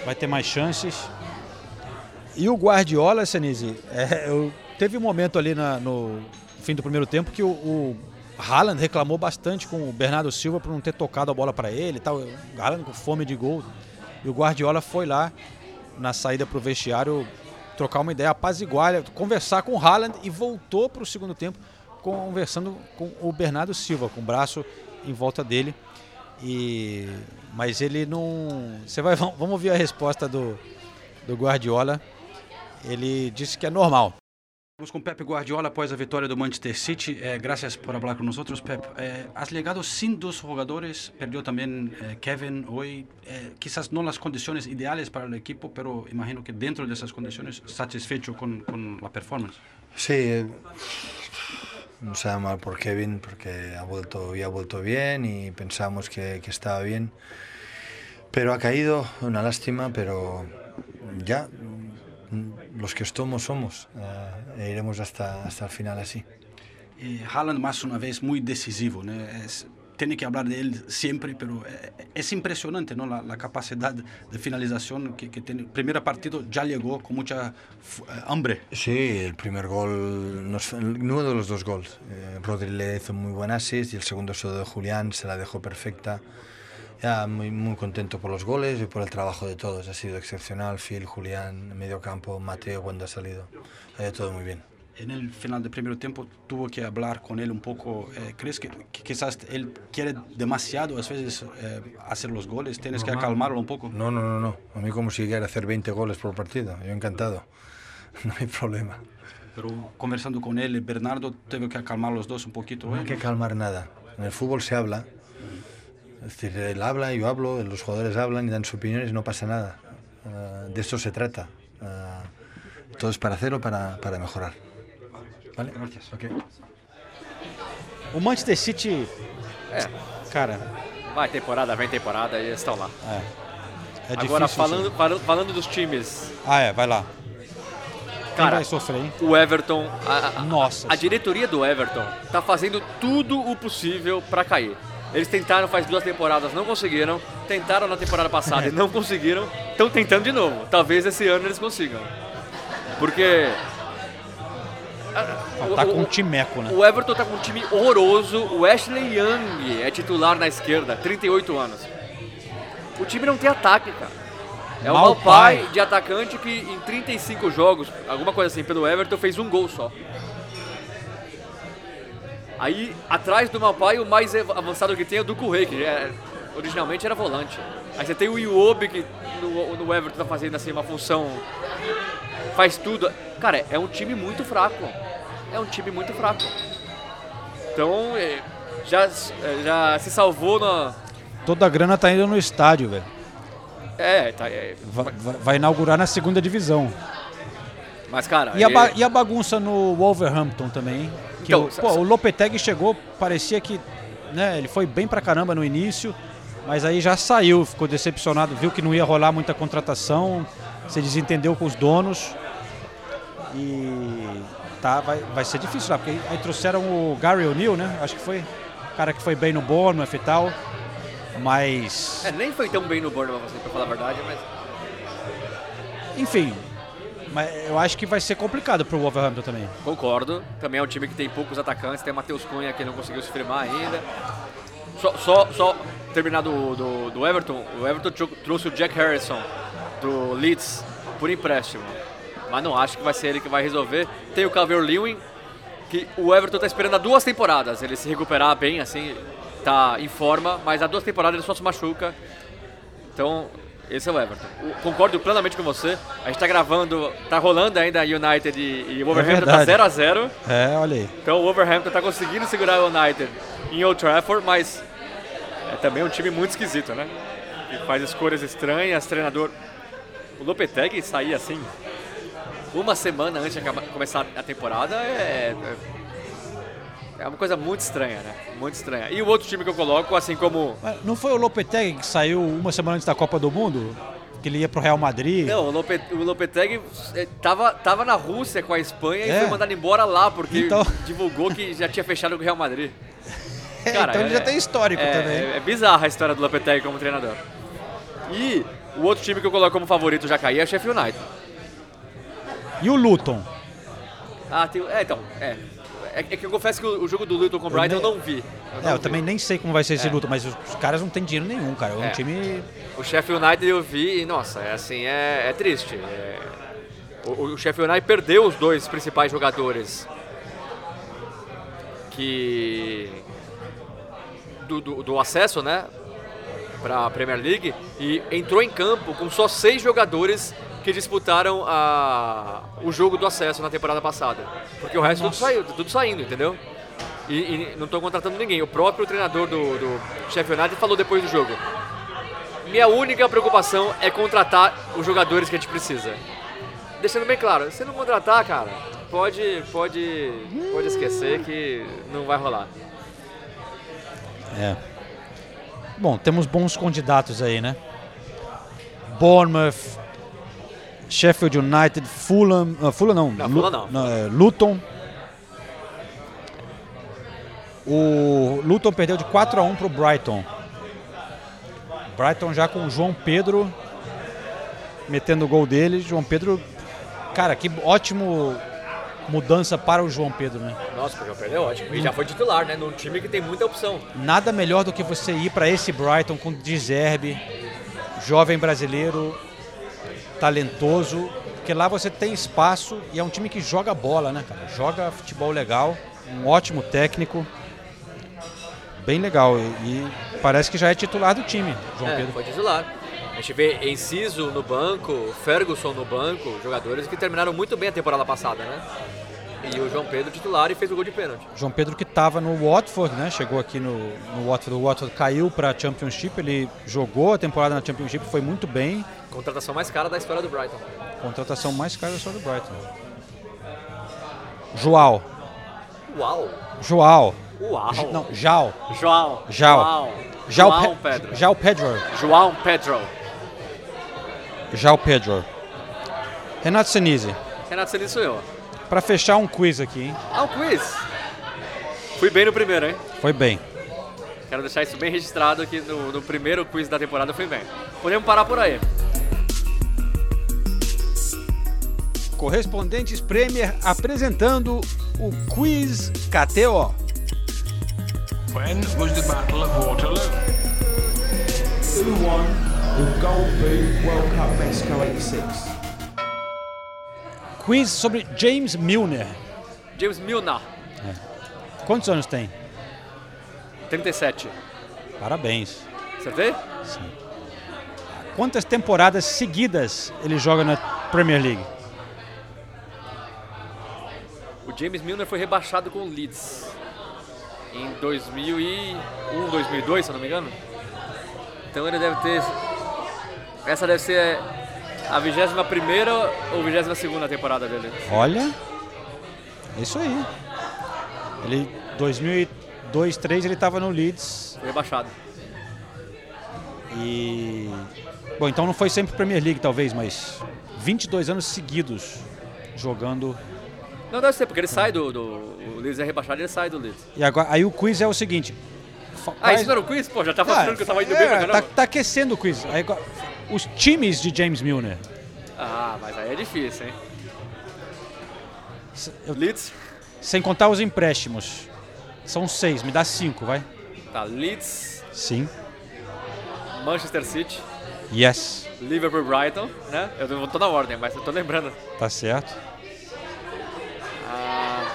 vai ter mais chances. E o Guardiola, Senise, é, eu- teve um momento ali na- no fim do primeiro tempo que o, o Haaland reclamou bastante com o Bernardo Silva por não ter tocado a bola para ele e tal. O Haaland com fome de gol. E o Guardiola foi lá na saída para o vestiário trocar uma ideia, apaziguar, conversar com o Haaland e voltou para o segundo tempo. conversando com o Bernardo Silva, com o braço em volta dele. E mas ele não. Você vai vamos ouvir a resposta do, do Guardiola. Ele disse que é normal. Estamos com Pep Guardiola após a vitória do Manchester City. Eh, por hablar con nosotros, Pep. Eh, has llegado sin dos jugadores, perdió también eh, Kevin hoy. Quizás no las condiciones ideales para el equipo, pero imagino que dentro de esas condiciones satisfecho con, con la performance. Sí, eh, no sabe mal por Kevin porque ha vuelto, había vuelto bien y pensamos que, que estaba bien. Pero ha caído, una lástima, pero ya los que somos somos. Eh, e iremos hasta, hasta el final así. E Haaland, mais uma vez, muito decisivo. Né? Es, tem que falar dele sempre, pero é, é impressionante não? A, a capacidade de finalização que, que. Primeira partida já chegou com muita f- eh, hambre. Sí, el primer gol, nos, uno de los dos goles. Eh, Rodri le hizo muy buen assist y el segundo se lo de Julián, se la dejó perfecta. Ya muy, muy contento por los goles y por el trabajo de todos. Ha sido excepcional. Phil, Julián, medio campo, Mateo cuando ha salido. Ha ido todo muy bien. En el final del primer tiempo tuvo que hablar con él un poco. eh, ¿Crees que, que quizás él quiere demasiado a veces eh, hacer los goles? ¿Tienes que Normal. acalmarlo un poco? No, no, no, no. A mí como si quiera hacer 20 goles por partido. Yo encantado. No hay problema. Pero conversando con él, Bernardo tuvo que acalmar los dos un poquito. No ¿eh? hay que calmar nada. En el fútbol se habla. Es decir, él habla, yo hablo, los jugadores hablan y dan sus opiniones y no pasa nada. Eh, de esto se trata. Eh, todo es para hacerlo, para, para mejorar. ¿Vale? Gracias. Ok. O Manchester City, É, cara, vai temporada, vem temporada e eles estão lá. é, é Agora, difícil. falando, falando, falando dos times, Ah, é, vai lá. Quem Cara, vai sofrer, hein? o Everton, a, a- Nossa. a diretoria do Everton tá fazendo tudo o possível para cair. Eles tentaram faz duas temporadas, não conseguiram. Tentaram na temporada passada e não conseguiram. Estão tentando de novo. Talvez esse ano eles consigam. Porque. Tá o- com um timeco, né? O Everton tá com um time horroroso. O Ashley Young é titular na esquerda, 38 anos. O time não tem ataque, cara. É o. Malpai de atacante que em 35 jogos, alguma coisa assim, pelo Everton, fez um gol só. Aí, atrás do Malpai, o mais avançado que tem é o do Correia, que é- originalmente era volante. Aí você tem o Iwobi, que no, no Everton tá fazendo assim uma função... Faz tudo. Cara, é um time muito fraco. É um time muito fraco. Então, é, já, já se salvou na... Toda a grana tá indo no estádio, velho. É, tá, é, Vai, vai- inaugurar na segunda divisão. mas cara... E a, é- e a bagunça no Wolverhampton também, hein? Então, o, pô, o Lopetegui chegou, parecia que né, ele foi bem pra caramba no início, mas aí já saiu, ficou decepcionado, viu que não ia rolar muita contratação, se desentendeu com os donos. E tá, vai, vai ser difícil lá, porque aí trouxeram o Gary O'Neill, né? Acho que foi o cara que foi bem no Bournemouth e tal. Mas, É, nem foi tão bem no Bournemouth, assim, pra falar a verdade, mas... enfim, mas eu acho que vai ser complicado pro Wolverhampton também. Concordo. Também é um time que tem poucos atacantes. Tem Matheus Cunha que não conseguiu se firmar ainda. Só, só, só terminar do, do, do Everton. O Everton tro- trouxe o Jack Harrison do Leeds por empréstimo. Mas não acho que vai ser ele que vai resolver. Tem o Calvert-Lewin, que o Everton está esperando há duas temporadas. Ele se recuperar bem, assim, tá em forma. Mas há duas temporadas ele só se machuca. Então, esse é o Everton. O- concordo plenamente com você. A gente tá gravando, tá rolando ainda United e, e Wolverhampton tá verdade. 0x0. É, olha aí. Então o Wolverhampton tá conseguindo segurar o United em Old Trafford, mas é também um time muito esquisito, né? Que faz escolhas estranhas, treinador... O Lopetegui sair assim, uma semana antes de acabar- começar a temporada, é... é- É uma coisa muito estranha, né? Muito estranha. E o outro time que eu coloco, assim como Não foi o Lopetegui que saiu uma semana antes da Copa do Mundo? Que ele ia pro Real Madrid? Não, o, Lope, o Lopetegui eh, tava, tava na Rússia com a Espanha e É. foi mandado embora lá, porque Então. divulgou que já tinha fechado com o Real Madrid. É, então ele já tem histórico é, também. É, é bizarra a história do Lopetegui como treinador. E o outro time que eu coloco como favorito já cair é o Sheffield United. E o Luton? Ah, tem, é, então, é. É, é que eu confesso que o, o jogo do Luton com o Brighton eu nem- não vi. É, não eu vi. também nem sei como vai ser esse É. Luton, mas os, os caras não têm dinheiro nenhum, cara. É um É. time. O Sheffield United eu vi e, nossa, é assim, é, é triste. É- o, o Sheffield United perdeu os dois principais jogadores. que do, do, do acesso, né, para a Premier League e entrou em campo com só seis jogadores que disputaram a, o jogo do acesso na temporada passada, porque o resto tudo saiu, tudo saindo, entendeu? E, e não estão contratando ninguém. O próprio treinador do, do Sheffield United falou depois do jogo. Minha única preocupação é contratar os jogadores que a gente precisa. Deixando bem claro, se não contratar, cara, pode, pode, pode esquecer que não vai rolar. É. Bom, temos bons candidatos aí, né? Bournemouth, Sheffield United, Fulham, uh, Fulham não, Não, Fulham não. é, Luton. O Luton perdeu de 4 a 1 pro Brighton. Brighton já com o João Pedro metendo o gol dele. João Pedro, cara, que ótimo mudança para o João Pedro, né? Nossa, o João Pedro é ótimo. E já foi titular, né? Num time que tem muita opção. Nada melhor do que você ir para esse Brighton com Dizerbe, jovem brasileiro, talentoso, porque lá você tem espaço e é um time que joga bola, né, cara? Joga futebol legal, um ótimo técnico, bem legal e, parece que já é titular do time, João é, Pedro. foi titular. A gente vê Enciso no banco, Ferguson no banco, jogadores que terminaram muito bem a temporada passada, né? E o João Pedro titular e fez o gol de pênalti. João Pedro que estava no Watford, né? Chegou aqui no, no Watford, o Watford caiu para a Championship, ele jogou a temporada na Championship, foi muito bem. Contratação mais cara da história do Brighton. Contratação mais cara da história do Brighton. João. Uau! João. Uau! J- Não, Jao. João. Jao. João. Jao João Pe- Pedro. Jao Pedro. João Pedro. Jao Pedro. Renato Senise, Renato Celis sou eu. Para fechar um quiz aqui, hein? Ah, um quiz. Fui bem no primeiro, hein? Foi bem. Quero deixar isso bem registrado que no, no primeiro quiz da temporada fui bem. Podemos parar por aí. Correspondentes Premier apresentando o quiz KTO. When was the Battle of Waterloo? Who won the Gold Boot World Cup Mexico 86? Quiz sobre James Milner. James Milner, Quantos anos tem? 37. Parabéns. Acertei? Quantas temporadas seguidas ele joga na Premier League? O James Milner foi rebaixado com o Leeds em 2001, 2002, se eu não me engano. Então ele deve ter. Essa deve ser a 21 ou 22 temporada dele. Olha, é isso aí. Ele 2002, 2003 ele estava no Leeds Foi rebaixado. e bom, então não foi sempre Premier League talvez, mas 22 anos seguidos jogando. Não deve ser, porque ele sai do. do o Leeds é rebaixado e ele sai do Leeds. E agora aí o quiz é o seguinte. Ah, isso não era o quiz? Pô, já tava Ah, achando que eu tava indo é, bem pra tá, caramba. tá aquecendo o quiz. Aí os times de James Milner. Ah, mas aí é difícil, hein? Eu- Leeds. sem contar os empréstimos. São seis, me dá cinco, vai. Tá, Leeds, Sim. Manchester City, Yes. Liverpool, Brighton, né? Eu não tô na ordem, mas eu tô lembrando. Tá certo. Ah,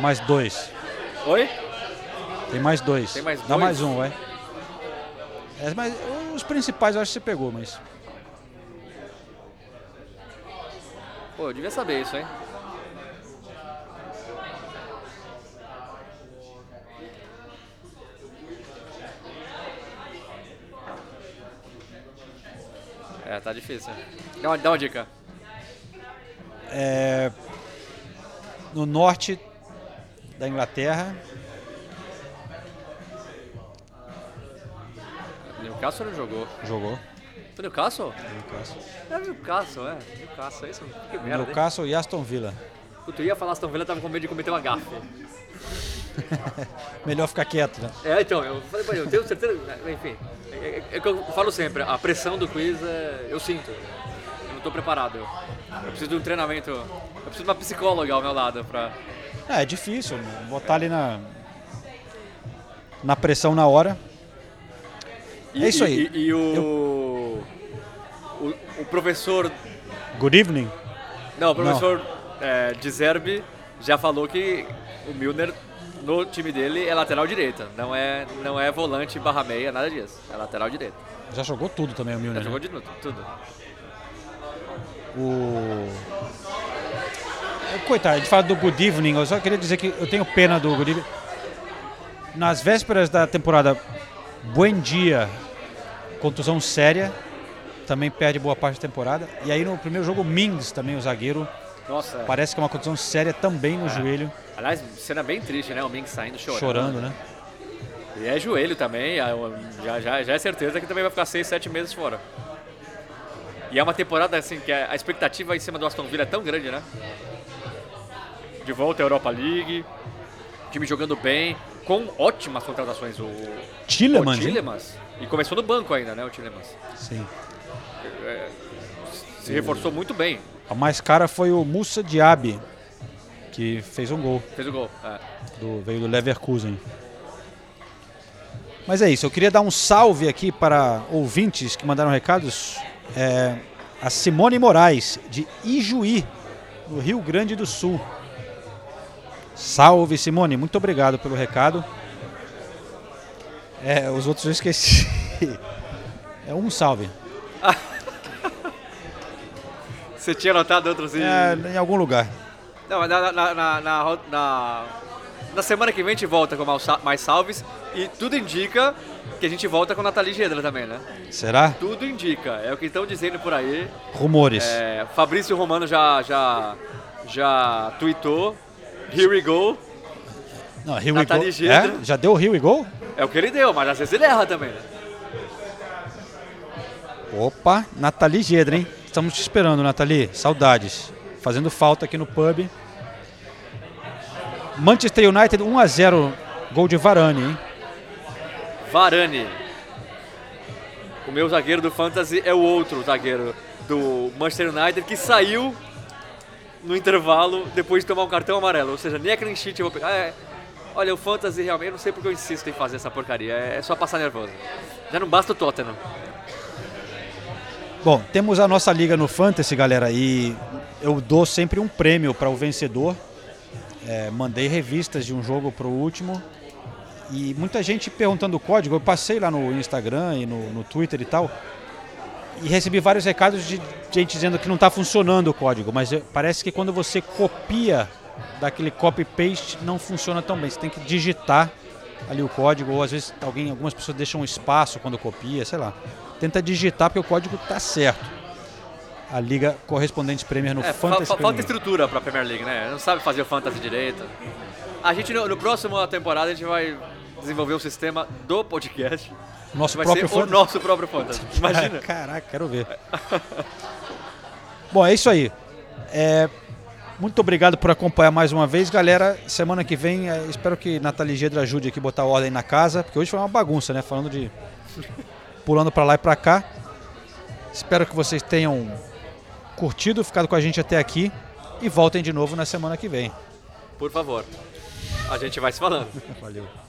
Mais dois. oi? Tem mais dois. Tem mais Dá dois? mais um, vai. É, mas os principais eu acho que você pegou, mas. Pô, eu devia saber isso, hein? É, tá difícil. Dá uma, dá uma dica. É, no norte da Inglaterra. Newcastle não jogou. Jogou. Foi Newcastle? Newcastle. É Newcastle, é. Newcastle, é isso? Que merda, hein? Newcastle e Aston Villa. Eu ia falar Aston Villa, tava com medo de cometer uma gafe. Melhor ficar quieto, né? É, então, eu falei, "Pô, eu tenho certeza, enfim, é, é- é que eu falo sempre, a pressão do quiz é, eu sinto, eu não tô preparado, eu preciso de um treinamento, eu preciso de uma psicóloga ao meu lado pra... É, é difícil. né? Botar ali na. Na pressão na hora. E, É isso aí. E, e- o, o, o professor, Good evening. não, o professor é, de Zerbe já falou que o Milner no time dele é lateral direita, não é, não é volante barra meia, nada disso. É lateral direita. Já jogou tudo também o Milner. Já né? jogou de tudo. tudo. O... É, Coitado, a gente fala do Good Evening, eu só queria dizer que eu tenho pena do Good Evening. Nas vésperas da temporada, Buen Dia, contusão séria, também perde boa parte da temporada. E aí no primeiro jogo, Mings, também o zagueiro, Nossa, é. parece que é uma contusão séria também no É. joelho, Aliás, cena bem triste, né? O Ming saindo chorando. chorando, né? E é joelho também, eu- já, já, já é certeza que também vai ficar 6, 7 meses fora. E é uma temporada assim que a expectativa em cima do Aston Villa é tão grande, né? De volta à Europa League, time jogando bem, com ótimas contratações. O Tielemans, o hein? E começou no banco ainda, né? O Tielemans. Sim. É, se reforçou muito bem. A mais cara foi o Musa Diaby, que fez um gol. Fez o gol. é. do, veio do Leverkusen. Mas é isso, eu queria dar um salve aqui para ouvintes que mandaram recados. É, a Simone Moraes, de Ijuí, no Rio Grande do Sul. Salve, Simone, muito obrigado pelo recado. É, os outros eu esqueci. É um salve. Você tinha notado outros e... É, em algum lugar. Não, na, na, na, na, na- na semana que vem a gente volta com mais salves e tudo indica que a gente volta com Nathalie Gedra também, né? Será? Tudo indica, é o que estão dizendo por aí. Rumores. É, Fabrício Romano já, já, já tweetou. Here we go. Não, we Nathalie. É? Já deu o Here we go? É o que ele deu, mas às vezes ele erra também, né? Opa, Nathalie Gedra, hein? Estamos te esperando, Nathalie. Saudades. Fazendo falta aqui no pub. Manchester United 1 a 0 gol de Varane, hein? Varane. O meu zagueiro do Fantasy é o outro zagueiro do Manchester United que saiu no intervalo depois de tomar um cartão amarelo. Ou seja, nem a clean sheet eu vou pegar. É, olha, o Fantasy realmente, não sei porque eu insisto em fazer essa porcaria. É, é só passar nervoso. Já não basta o Tottenham. Bom, temos a nossa liga no Fantasy, galera, e eu dou sempre um prêmio para o vencedor. É, mandei revistas de um jogo para o último. E muita gente perguntando o código. Eu passei lá no Instagram e no, no Twitter e tal. E recebi vários recados de gente dizendo que não está funcionando o código. Mas parece que quando você copia daquele copy-paste não funciona tão bem. Você tem que digitar ali o código. Ou às vezes alguém, algumas pessoas deixam um espaço quando copia, sei lá. Tenta digitar porque o código tá certo. A Liga Correspondentes Premier no É, fa- Fantasy fa- falta estrutura pra Premier League, né? Não sabe fazer o Fantasy direito. A gente, no, no próximo temporada, a gente vai desenvolver o sistema do podcast. Nosso vai próprio ser o nosso próprio Fantasy. Imagina. Caraca, quero ver. Bom, é isso aí. É, muito obrigado por acompanhar mais uma vez, galera. Semana que vem, é, espero que Nathalie Gedra ajude aqui a botar ordem na casa, porque hoje foi uma bagunça, né? Falando de. pulando pra lá e pra cá. Espero que vocês tenham curtido, ficado com a gente até aqui e voltem de novo na semana que vem. Por favor. A gente vai se falando. Valeu.